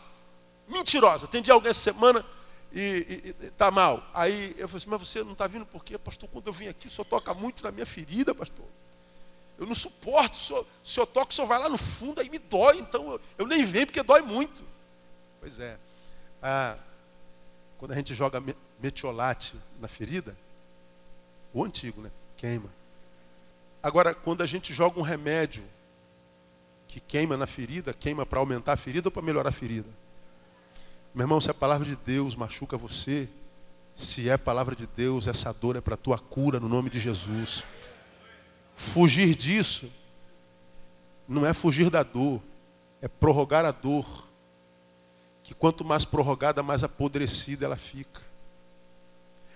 Speaker 1: Mentirosa. Atendi alguém essa semana e está mal. Aí eu falei assim, mas você não está vindo por quê, pastor? Quando eu vim aqui, o senhor toca muito na minha ferida, pastor. Eu não suporto, o senhor, o senhor toca, o senhor vai lá no fundo, aí me dói, então eu, eu nem venho porque dói muito. Pois é. Ah, quando a gente joga metiolate na ferida, o antigo, né? Queima. Agora, quando a gente joga um remédio que queima na ferida, queima para aumentar a ferida ou para melhorar a ferida? Meu irmão, se a palavra de Deus machuca você, se é palavra de Deus, essa dor é para tua cura no nome de Jesus. Fugir disso não é fugir da dor, é prorrogar a dor. que quanto mais prorrogada, mais apodrecida ela fica.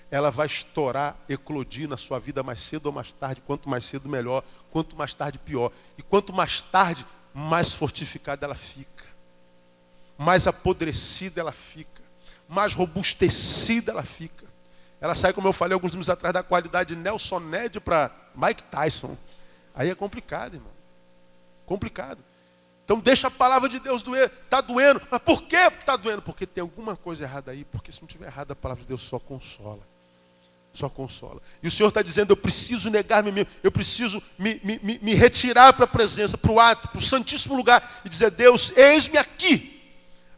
Speaker 1: Ela vai estourar, eclodir na sua vida mais cedo ou mais tarde. Quanto mais cedo, melhor. Quanto mais tarde, pior. E quanto mais tarde, mais fortificada ela fica. Mais apodrecida ela fica. Mais robustecida ela fica. Ela sai, como eu falei alguns dias atrás, da qualidade de Nelson Ned para Mike Tyson. Aí é complicado, irmão. Complicado. Então deixa a palavra de Deus doer. Está doendo. Mas por que está doendo? Porque tem alguma coisa errada aí. Porque se não tiver errada, a palavra de Deus só consola. Só consola. E o Senhor está dizendo, eu preciso negar-me mesmo. Eu preciso me, me, me retirar para a presença, para o ato, para o santíssimo lugar. E dizer, Deus, eis-me aqui.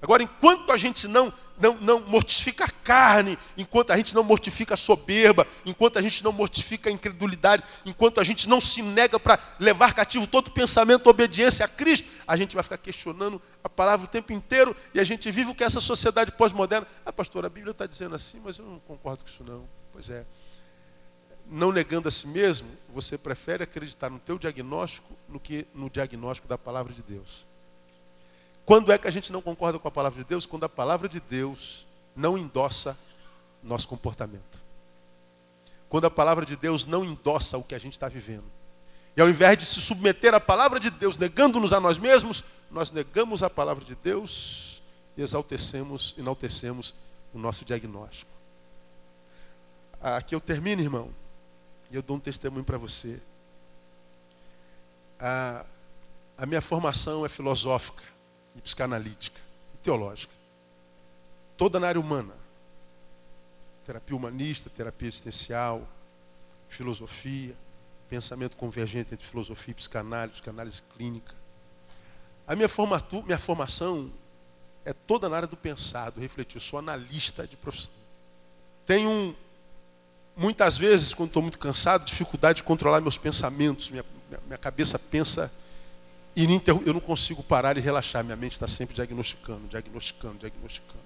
Speaker 1: Agora, enquanto a gente não não, não mortifica a carne, enquanto a gente não mortifica a soberba, enquanto a gente não mortifica a incredulidade, enquanto a gente não se nega para levar cativo todo pensamento, obediência a Cristo, a gente vai ficar questionando a palavra o tempo inteiro e a gente vive o que essa sociedade pós-moderna. Ah, pastor, a Bíblia está dizendo assim, mas eu não concordo com isso não. Pois é. Não negando a si mesmo, você prefere acreditar no teu diagnóstico do que no diagnóstico da palavra de Deus. Quando é que a gente não concorda com a palavra de Deus? Quando a palavra de Deus não endossa nosso comportamento. Quando a palavra de Deus não endossa o que a gente está vivendo. E ao invés de se submeter à palavra de Deus, negando-nos a nós mesmos, nós negamos a palavra de Deus e exaltecemos, enaltecemos o nosso diagnóstico. Aqui eu termino, irmão, e eu dou um testemunho para você. A, a minha formação é filosófica e psicanalítica e teológica. Toda na área humana. Terapia humanista, terapia existencial, filosofia, pensamento convergente entre filosofia e psicanálise, psicanálise clínica. A minha, formatu, minha formação é toda na área do pensar, do refletir. Eu sou analista de profissão. Tenho, muitas vezes, quando estou muito cansado, dificuldade de controlar meus pensamentos. Minha, minha cabeça pensa e eu não consigo parar e relaxar. Minha mente está sempre diagnosticando, diagnosticando, diagnosticando.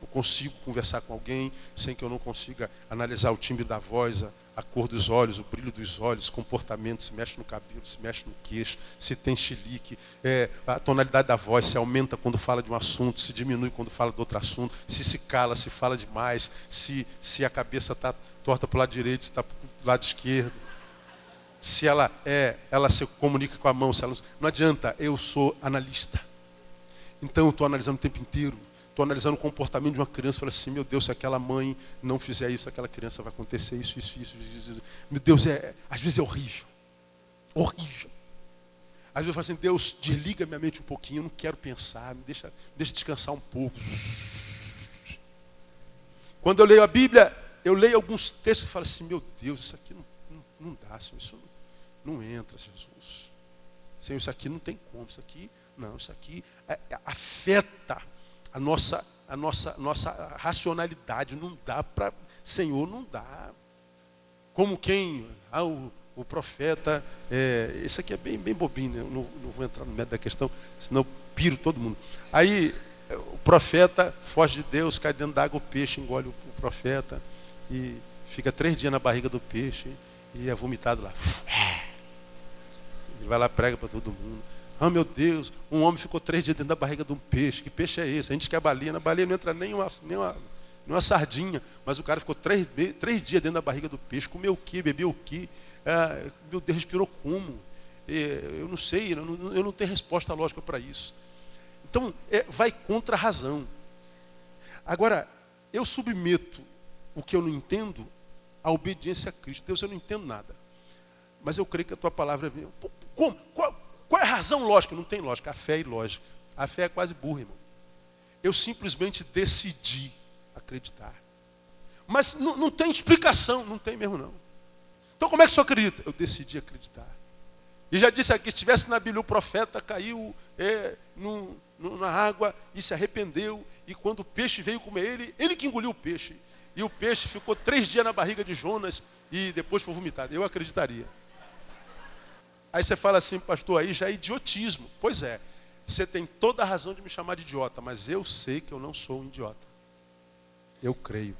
Speaker 1: Não consigo conversar com alguém sem que eu não consiga analisar o timbre da voz, a, a cor dos olhos, o brilho dos olhos, comportamento, se mexe no cabelo, se mexe no queixo, se tem chilique, é, a tonalidade da voz, se aumenta quando fala de um assunto, se diminui quando fala de outro assunto, se se cala, se fala demais, se, se a cabeça está torta para o lado direito, se está para o lado esquerdo se ela é, ela se comunica com a mão, se ela não adianta, eu sou analista. Então eu estou analisando o tempo inteiro, estou analisando o comportamento de uma criança, falo assim, meu Deus, se aquela mãe não fizer isso, aquela criança vai acontecer isso, isso, isso, isso. isso. Meu Deus, é, às vezes é horrível. Horrível. Às vezes eu falo assim, Deus, desliga minha mente um pouquinho, eu não quero pensar, me deixa, deixa descansar um pouco. Quando eu leio a Bíblia, eu leio alguns textos e falo assim, meu Deus, isso aqui não, não, não dá, Senhor, isso não não entra, Jesus. Senhor, isso aqui não tem como, isso aqui, não, isso aqui é, é, afeta a nossa, a nossa, nossa racionalidade. Não dá para. Senhor, não dá. Como quem, ah, o, o profeta, é, aqui é bem, bem bobinho, né? não, não vou entrar no meio da questão, senão eu piro todo mundo. Aí o profeta foge de Deus, cai dentro d'água, o peixe engole o, o profeta e fica três dias na barriga do peixe e é vomitado lá. Ele vai lá prega para todo mundo. Ah, meu Deus, um homem ficou três dias dentro da barriga de um peixe. Que peixe é esse? A gente quer balinha, na balinha não entra nem uma, nem uma, nem uma sardinha. Mas o cara ficou três, três dias dentro da barriga do peixe. Comeu o que? Bebeu o que? Ah, meu Deus, respirou como? Eu não sei, eu não, eu não tenho resposta lógica para isso. Então, é, vai contra a razão. Agora, eu submeto o que eu não entendo à obediência a Cristo. Deus, eu não entendo nada. Mas eu creio que a tua palavra é como? Qual, qual, é a razão lógica? Não tem lógica. A fé é ilógica. A fé é quase burra, irmão. Eu simplesmente decidi acreditar. Mas não, não tem explicação, não tem mesmo não. Então como é que você acredita? Eu decidi acreditar. E já disse aqui, se estivesse na Bíblia, o profeta caiu é, no, no, na água e se arrependeu. E quando o peixe veio comer ele, ele que engoliu o peixe. E o peixe ficou três dias na barriga de Jonas e depois foi vomitado. Eu acreditaria. Aí você fala assim, pastor, aí já é idiotismo. Pois é, você tem toda a razão de me chamar de idiota, mas eu sei que eu não sou um idiota. Eu creio.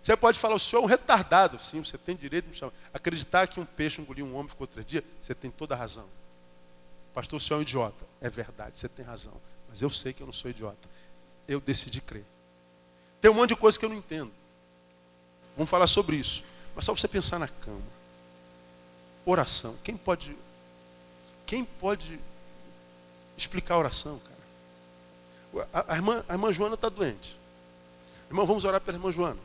Speaker 1: Você pode falar, o senhor é um retardado. Sim, você tem direito de me chamar. Acreditar que um peixe engoliu um homem ficou três dias, você tem toda a razão. Pastor, o senhor é um idiota. É verdade, você tem razão. Mas eu sei que eu não sou idiota. eu decidi crer. Tem um monte de coisa que eu não entendo. Vamos falar sobre isso. Mas só você pensar na cama. Oração. Quem pode. Quem pode explicar a oração, cara? A, a irmã, a irmã Joana está doente. Irmão, vamos orar pela irmã Joana.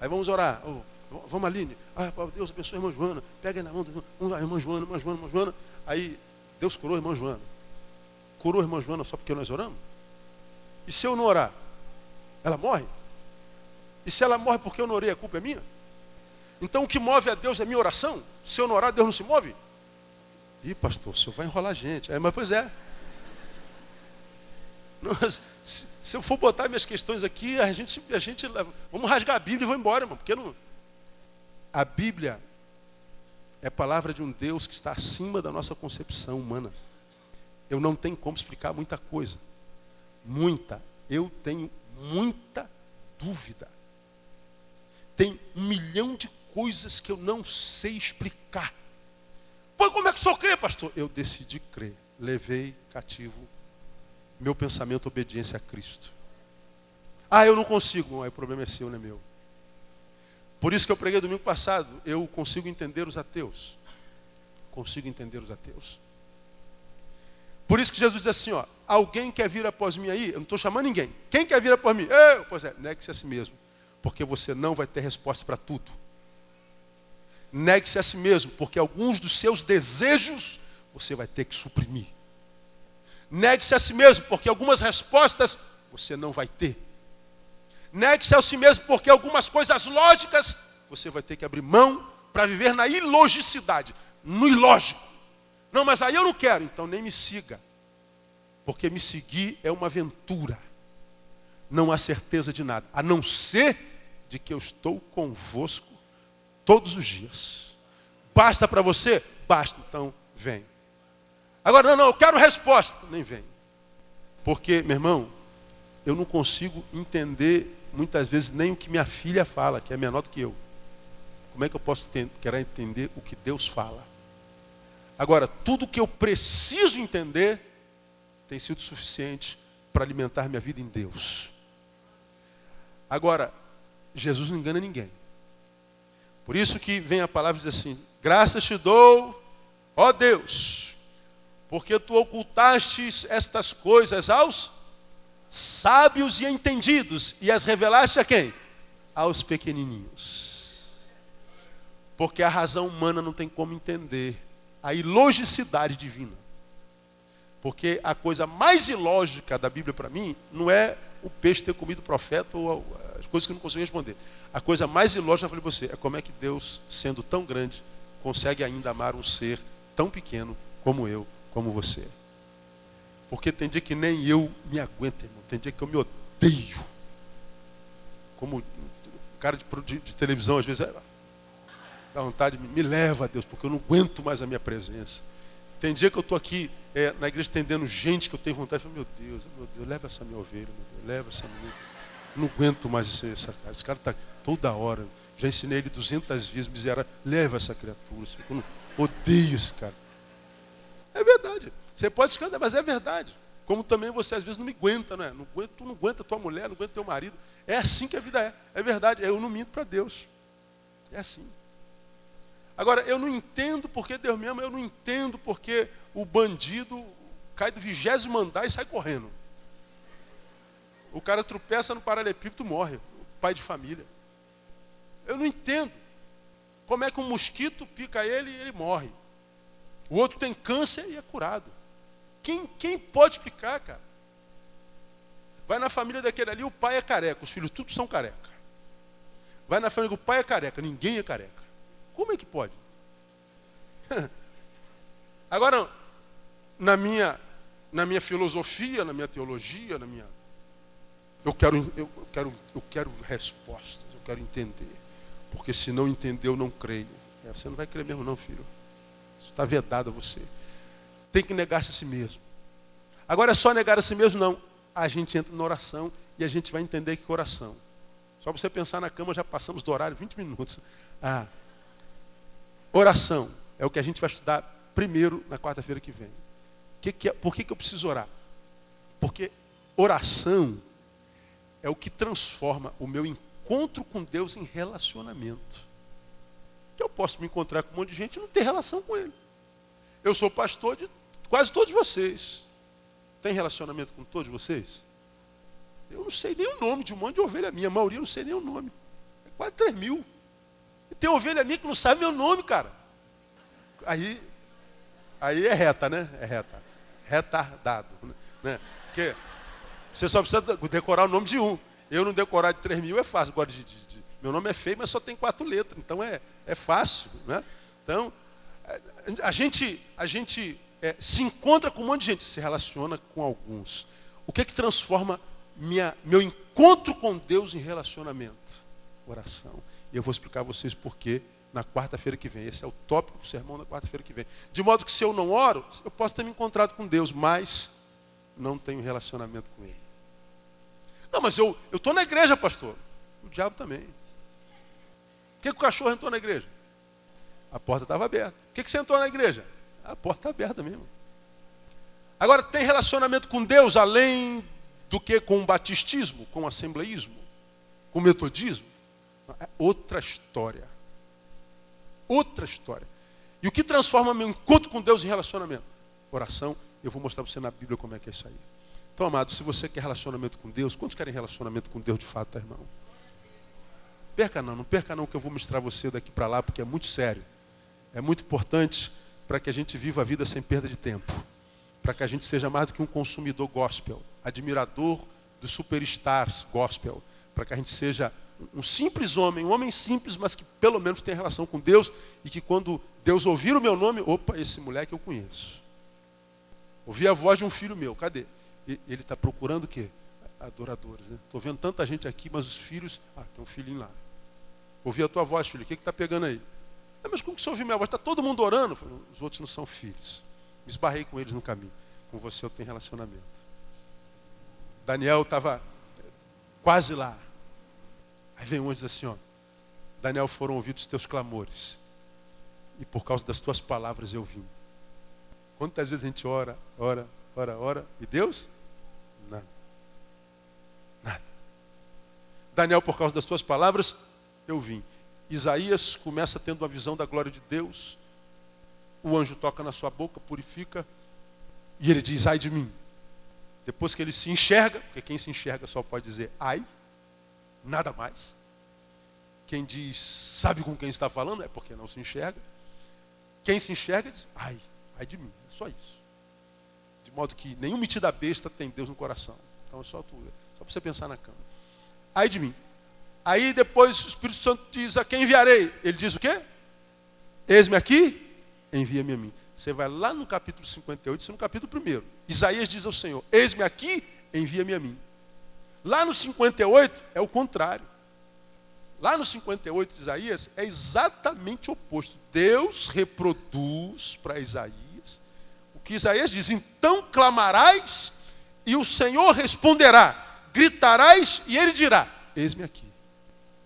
Speaker 1: Aí vamos orar. Oh, vamos, Aline. Ah, Deus abençoe a irmã Joana. Pega aí na mão. Vamos lá, irmã Joana, irmã Joana, irmã Joana. Aí Deus curou a irmã Joana. Curou a irmã Joana só porque nós oramos? E se eu não orar? Ela morre? E se ela morre porque eu não orei, a culpa é minha? Então o que move a Deus é minha oração? Se eu não orar, Deus não se move? Ih, pastor, o senhor vai enrolar a gente. É, mas pois é. Não, se, se, eu for botar minhas questões aqui, a gente, a gente vamos rasgar a Bíblia e vou embora, irmão, porque não. A Bíblia é palavra de um Deus que está acima da nossa concepção humana. Eu não tenho como explicar muita coisa. Muita. Eu tenho muita dúvida. Tem um milhão de coisas que eu não sei explicar. Pois como é que senhor crê, pastor? Eu decidi crer. Levei cativo meu pensamento obediência a Cristo. Ah, eu não consigo. Aí o problema é seu, não é meu. Por isso que eu preguei domingo passado. Eu consigo entender os ateus. Consigo entender os ateus. Por isso que Jesus diz assim, ó, alguém quer vir após mim aí? Eu não estou chamando ninguém. Quem quer vir após mim? Eu, pois é, negue-se a si mesmo. Porque você não vai ter resposta para tudo. Negue-se a si mesmo, porque alguns dos seus desejos você vai ter que suprimir. Negue-se a si mesmo, porque algumas respostas você não vai ter. Negue-se a si mesmo, porque algumas coisas lógicas você vai ter que abrir mão para viver na ilogicidade, no ilógico. Não, mas aí eu não quero, então nem me siga. Porque me seguir é uma aventura. Não há certeza de nada, a não ser de que eu estou convosco todos os dias. Basta para você? Basta, então vem. Agora, não, não, eu quero resposta. Nem vem. Porque, meu irmão, eu não consigo entender muitas vezes nem o que minha filha fala, que é menor do que eu. Como é que eu posso querer entender o que Deus fala? Agora, tudo que eu preciso entender tem sido suficiente para alimentar minha vida em Deus. Agora, Jesus não engana ninguém. Por isso que vem a palavra e diz assim: Graças te dou, ó Deus, porque tu ocultastes estas coisas aos sábios e entendidos e as revelaste a quem? Aos pequenininhos. Porque a razão humana não tem como entender a ilogicidade divina. Porque a coisa mais ilógica da Bíblia para mim não é o peixe ter comido o profeta ou as coisas que eu não consigo responder. A coisa mais ilógica, eu falei para você, é como é que Deus, sendo tão grande, consegue ainda amar um ser tão pequeno como eu, como você. Porque tem dia que nem eu me aguento, irmão. Tem dia que eu me odeio. Como o cara de, de, de televisão, às vezes, é, dá vontade, me leva a Deus, porque eu não aguento mais a minha presença. Tem dia que eu estou aqui é, na igreja atendendo gente que eu tenho vontade, de falar, meu Deus, meu Deus, leva essa minha ovelha, Deus, leva essa minha. Não aguento mais esse, essa cara. Esse cara está toda hora. Já ensinei ele 200 vezes, miserável, leva essa criatura. Eu não, odeio esse cara. É verdade. Você pode escandar, mas é verdade. Como também você às vezes não me aguenta, não é? Não aguenta, tu não aguenta tua mulher, não aguenta teu marido. É assim que a vida é. É verdade. Eu não minto para Deus. É assim. Agora, eu não entendo porque Deus me ama, eu não entendo porque o bandido cai do vigésimo andar e sai correndo. O cara tropeça no paralelepípedo morre, pai de família. Eu não entendo. Como é que um mosquito pica ele e ele morre? O outro tem câncer e é curado. Quem, quem pode explicar, cara? Vai na família daquele ali, o pai é careca, os filhos tudo são careca. Vai na família, o pai é careca, ninguém é careca. Como é que pode? Agora, na minha, na minha filosofia, na minha teologia, na minha. Eu quero, eu, quero, eu quero respostas, eu quero entender. Porque se não entender, eu não creio. É, você não vai crer mesmo, não, filho. Isso está vedado a você. Tem que negar-se a si mesmo. Agora é só negar a si mesmo, não. A gente entra na oração e a gente vai entender que oração. Só você pensar na cama, já passamos do horário 20 minutos. Ah, Oração é o que a gente vai estudar primeiro na quarta-feira que vem. Que que é, por que, que eu preciso orar? Porque oração é o que transforma o meu encontro com Deus em relacionamento. Que eu posso me encontrar com um monte de gente e não ter relação com ele. Eu sou pastor de quase todos vocês. Tem relacionamento com todos vocês? Eu não sei nem o nome de um monte de ovelha minha. A maioria não sei nem o nome. É quase 3 mil. Tem ovelha minha que não sabe meu nome, cara. Aí, aí é reta, né? É reta. Retardado. Né? Porque você só precisa decorar o nome de um. Eu não decorar de 3 mil é fácil. Agora, de, de, de, meu nome é feio, mas só tem quatro letras. Então é, é fácil. Né? Então, a gente, a gente é, se encontra com um monte de gente, se relaciona com alguns. O que é que transforma minha, meu encontro com Deus em relacionamento? Oração. E eu vou explicar a vocês por quê na quarta-feira que vem. Esse é o tópico do sermão da quarta-feira que vem. De modo que se eu não oro, eu posso ter me encontrado com Deus, mas não tenho relacionamento com Ele. Não, mas eu estou na igreja, pastor. O diabo também. Por que, que o cachorro entrou na igreja? A porta estava aberta. Por que, que você entrou na igreja? A porta está aberta mesmo. Agora, tem relacionamento com Deus além do que com o batistismo, com o assembleísmo, com o metodismo? É outra história. Outra história. E o que transforma meu encontro com Deus em relacionamento? Oração. Eu vou mostrar para você na Bíblia como é que é isso aí. Então, amado, se você quer relacionamento com Deus, quantos querem relacionamento com Deus de fato, tá, irmão? Perca não, não perca não que eu vou mostrar você daqui para lá, porque é muito sério. É muito importante para que a gente viva a vida sem perda de tempo. Para que a gente seja mais do que um consumidor gospel, admirador dos superstars gospel. Para que a gente seja um simples homem, um homem simples, mas que pelo menos tem relação com Deus e que quando Deus ouvir o meu nome, opa, esse moleque eu conheço. Ouvi a voz de um filho meu, cadê? Ele está procurando o quê? Adoradores. Estou né? vendo tanta gente aqui, mas os filhos. Ah, tem um filhinho lá. Ouvi a tua voz, filho, o que está pegando aí? Ah, mas como que você ouviu minha voz? Está todo mundo orando? Falei, os outros não são filhos. Me esbarrei com eles no caminho. Com você eu tenho relacionamento. Daniel estava quase lá. Aí vem um e diz assim, ó. Daniel, foram ouvidos os teus clamores. E por causa das tuas palavras eu vim. Quantas vezes a gente ora, ora, ora, ora, e Deus? Nada. Nada. Daniel, por causa das tuas palavras, eu vim. Isaías começa tendo uma visão da glória de Deus. O anjo toca na sua boca, purifica. E ele diz, ai de mim. Depois que ele se enxerga, porque quem se enxerga só pode dizer ai, nada mais. Quem diz, sabe com quem está falando, é porque não se enxerga. Quem se enxerga diz, ai, ai de mim. Só isso. De modo que nenhum metida besta tem Deus no coração. Então é só, tu, só para você pensar na cama. Aí de mim. Aí depois o Espírito Santo diz: A quem enviarei? Ele diz o quê? Eis-me aqui, envia-me a mim. Você vai lá no capítulo 58, isso é no capítulo 1. Isaías diz ao Senhor: Eis-me aqui, envia-me a mim. Lá no 58 é o contrário. Lá no 58 de Isaías é exatamente o oposto. Deus reproduz para Isaías que Isaías diz: Então clamarás e o Senhor responderá, gritarás e ele dirá: Eis-me aqui.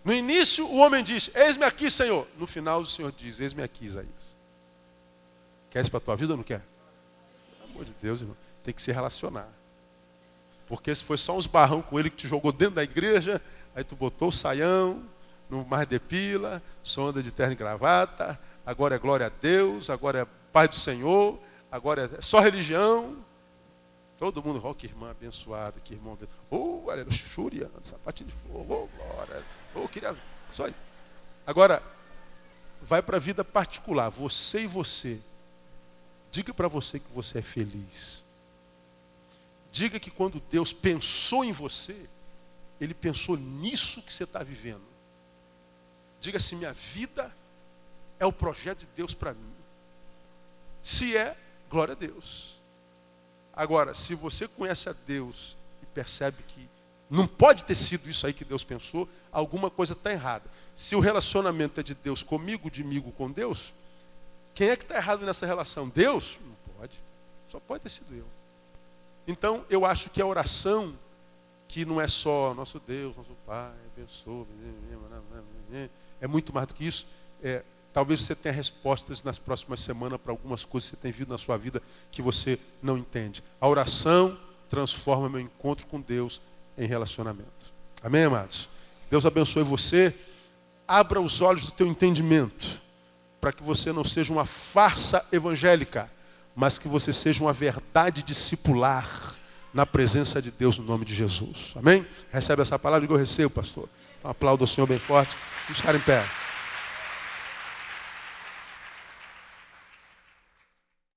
Speaker 1: No início o homem diz: Eis-me aqui, Senhor. No final o Senhor diz: Eis-me aqui, Isaías. Quer isso para a tua vida ou não quer? Pelo amor de Deus, irmão, tem que se relacionar. Porque se foi só uns barrão com ele que te jogou dentro da igreja, aí tu botou o saião, no mar de pila, sonda de terno e gravata, agora é glória a Deus, agora é paz do Senhor, agora é só religião. Todo mundo, oh, que irmã abençoada, que irmão abençoado. Oh, olha, luxúria, sapatinho de fogo, oh, glória. Oh, queria. Só aí. Agora, vai para a vida particular, você e você. Diga para você que você é feliz. Diga que quando Deus pensou em você, Ele pensou nisso que você está vivendo. Diga assim: minha vida é o projeto de Deus para mim. Se é, Glória a Deus. Agora, se você conhece a Deus e percebe que não pode ter sido isso aí que Deus pensou, alguma coisa está errada. Se o relacionamento é de Deus comigo, de mim com Deus, quem é que está errado nessa relação? Deus? Não pode. Só pode ter sido eu. Então, eu acho que a oração, que não é só nosso Deus, nosso Pai, abençoe, é muito mais do que isso. É, Talvez você tenha respostas nas próximas semanas para algumas coisas que você tem visto na sua vida que você não entende. A oração transforma meu encontro com Deus em relacionamento. Amém, amados? Deus abençoe você. Abra os olhos do teu entendimento, para que você não seja uma farsa evangélica, mas que você seja uma verdade discipular na presença de Deus no nome de Jesus. Amém? Recebe essa palavra e eu recebo, pastor. Então aplauda o Senhor bem forte. Vamos ficar em pé.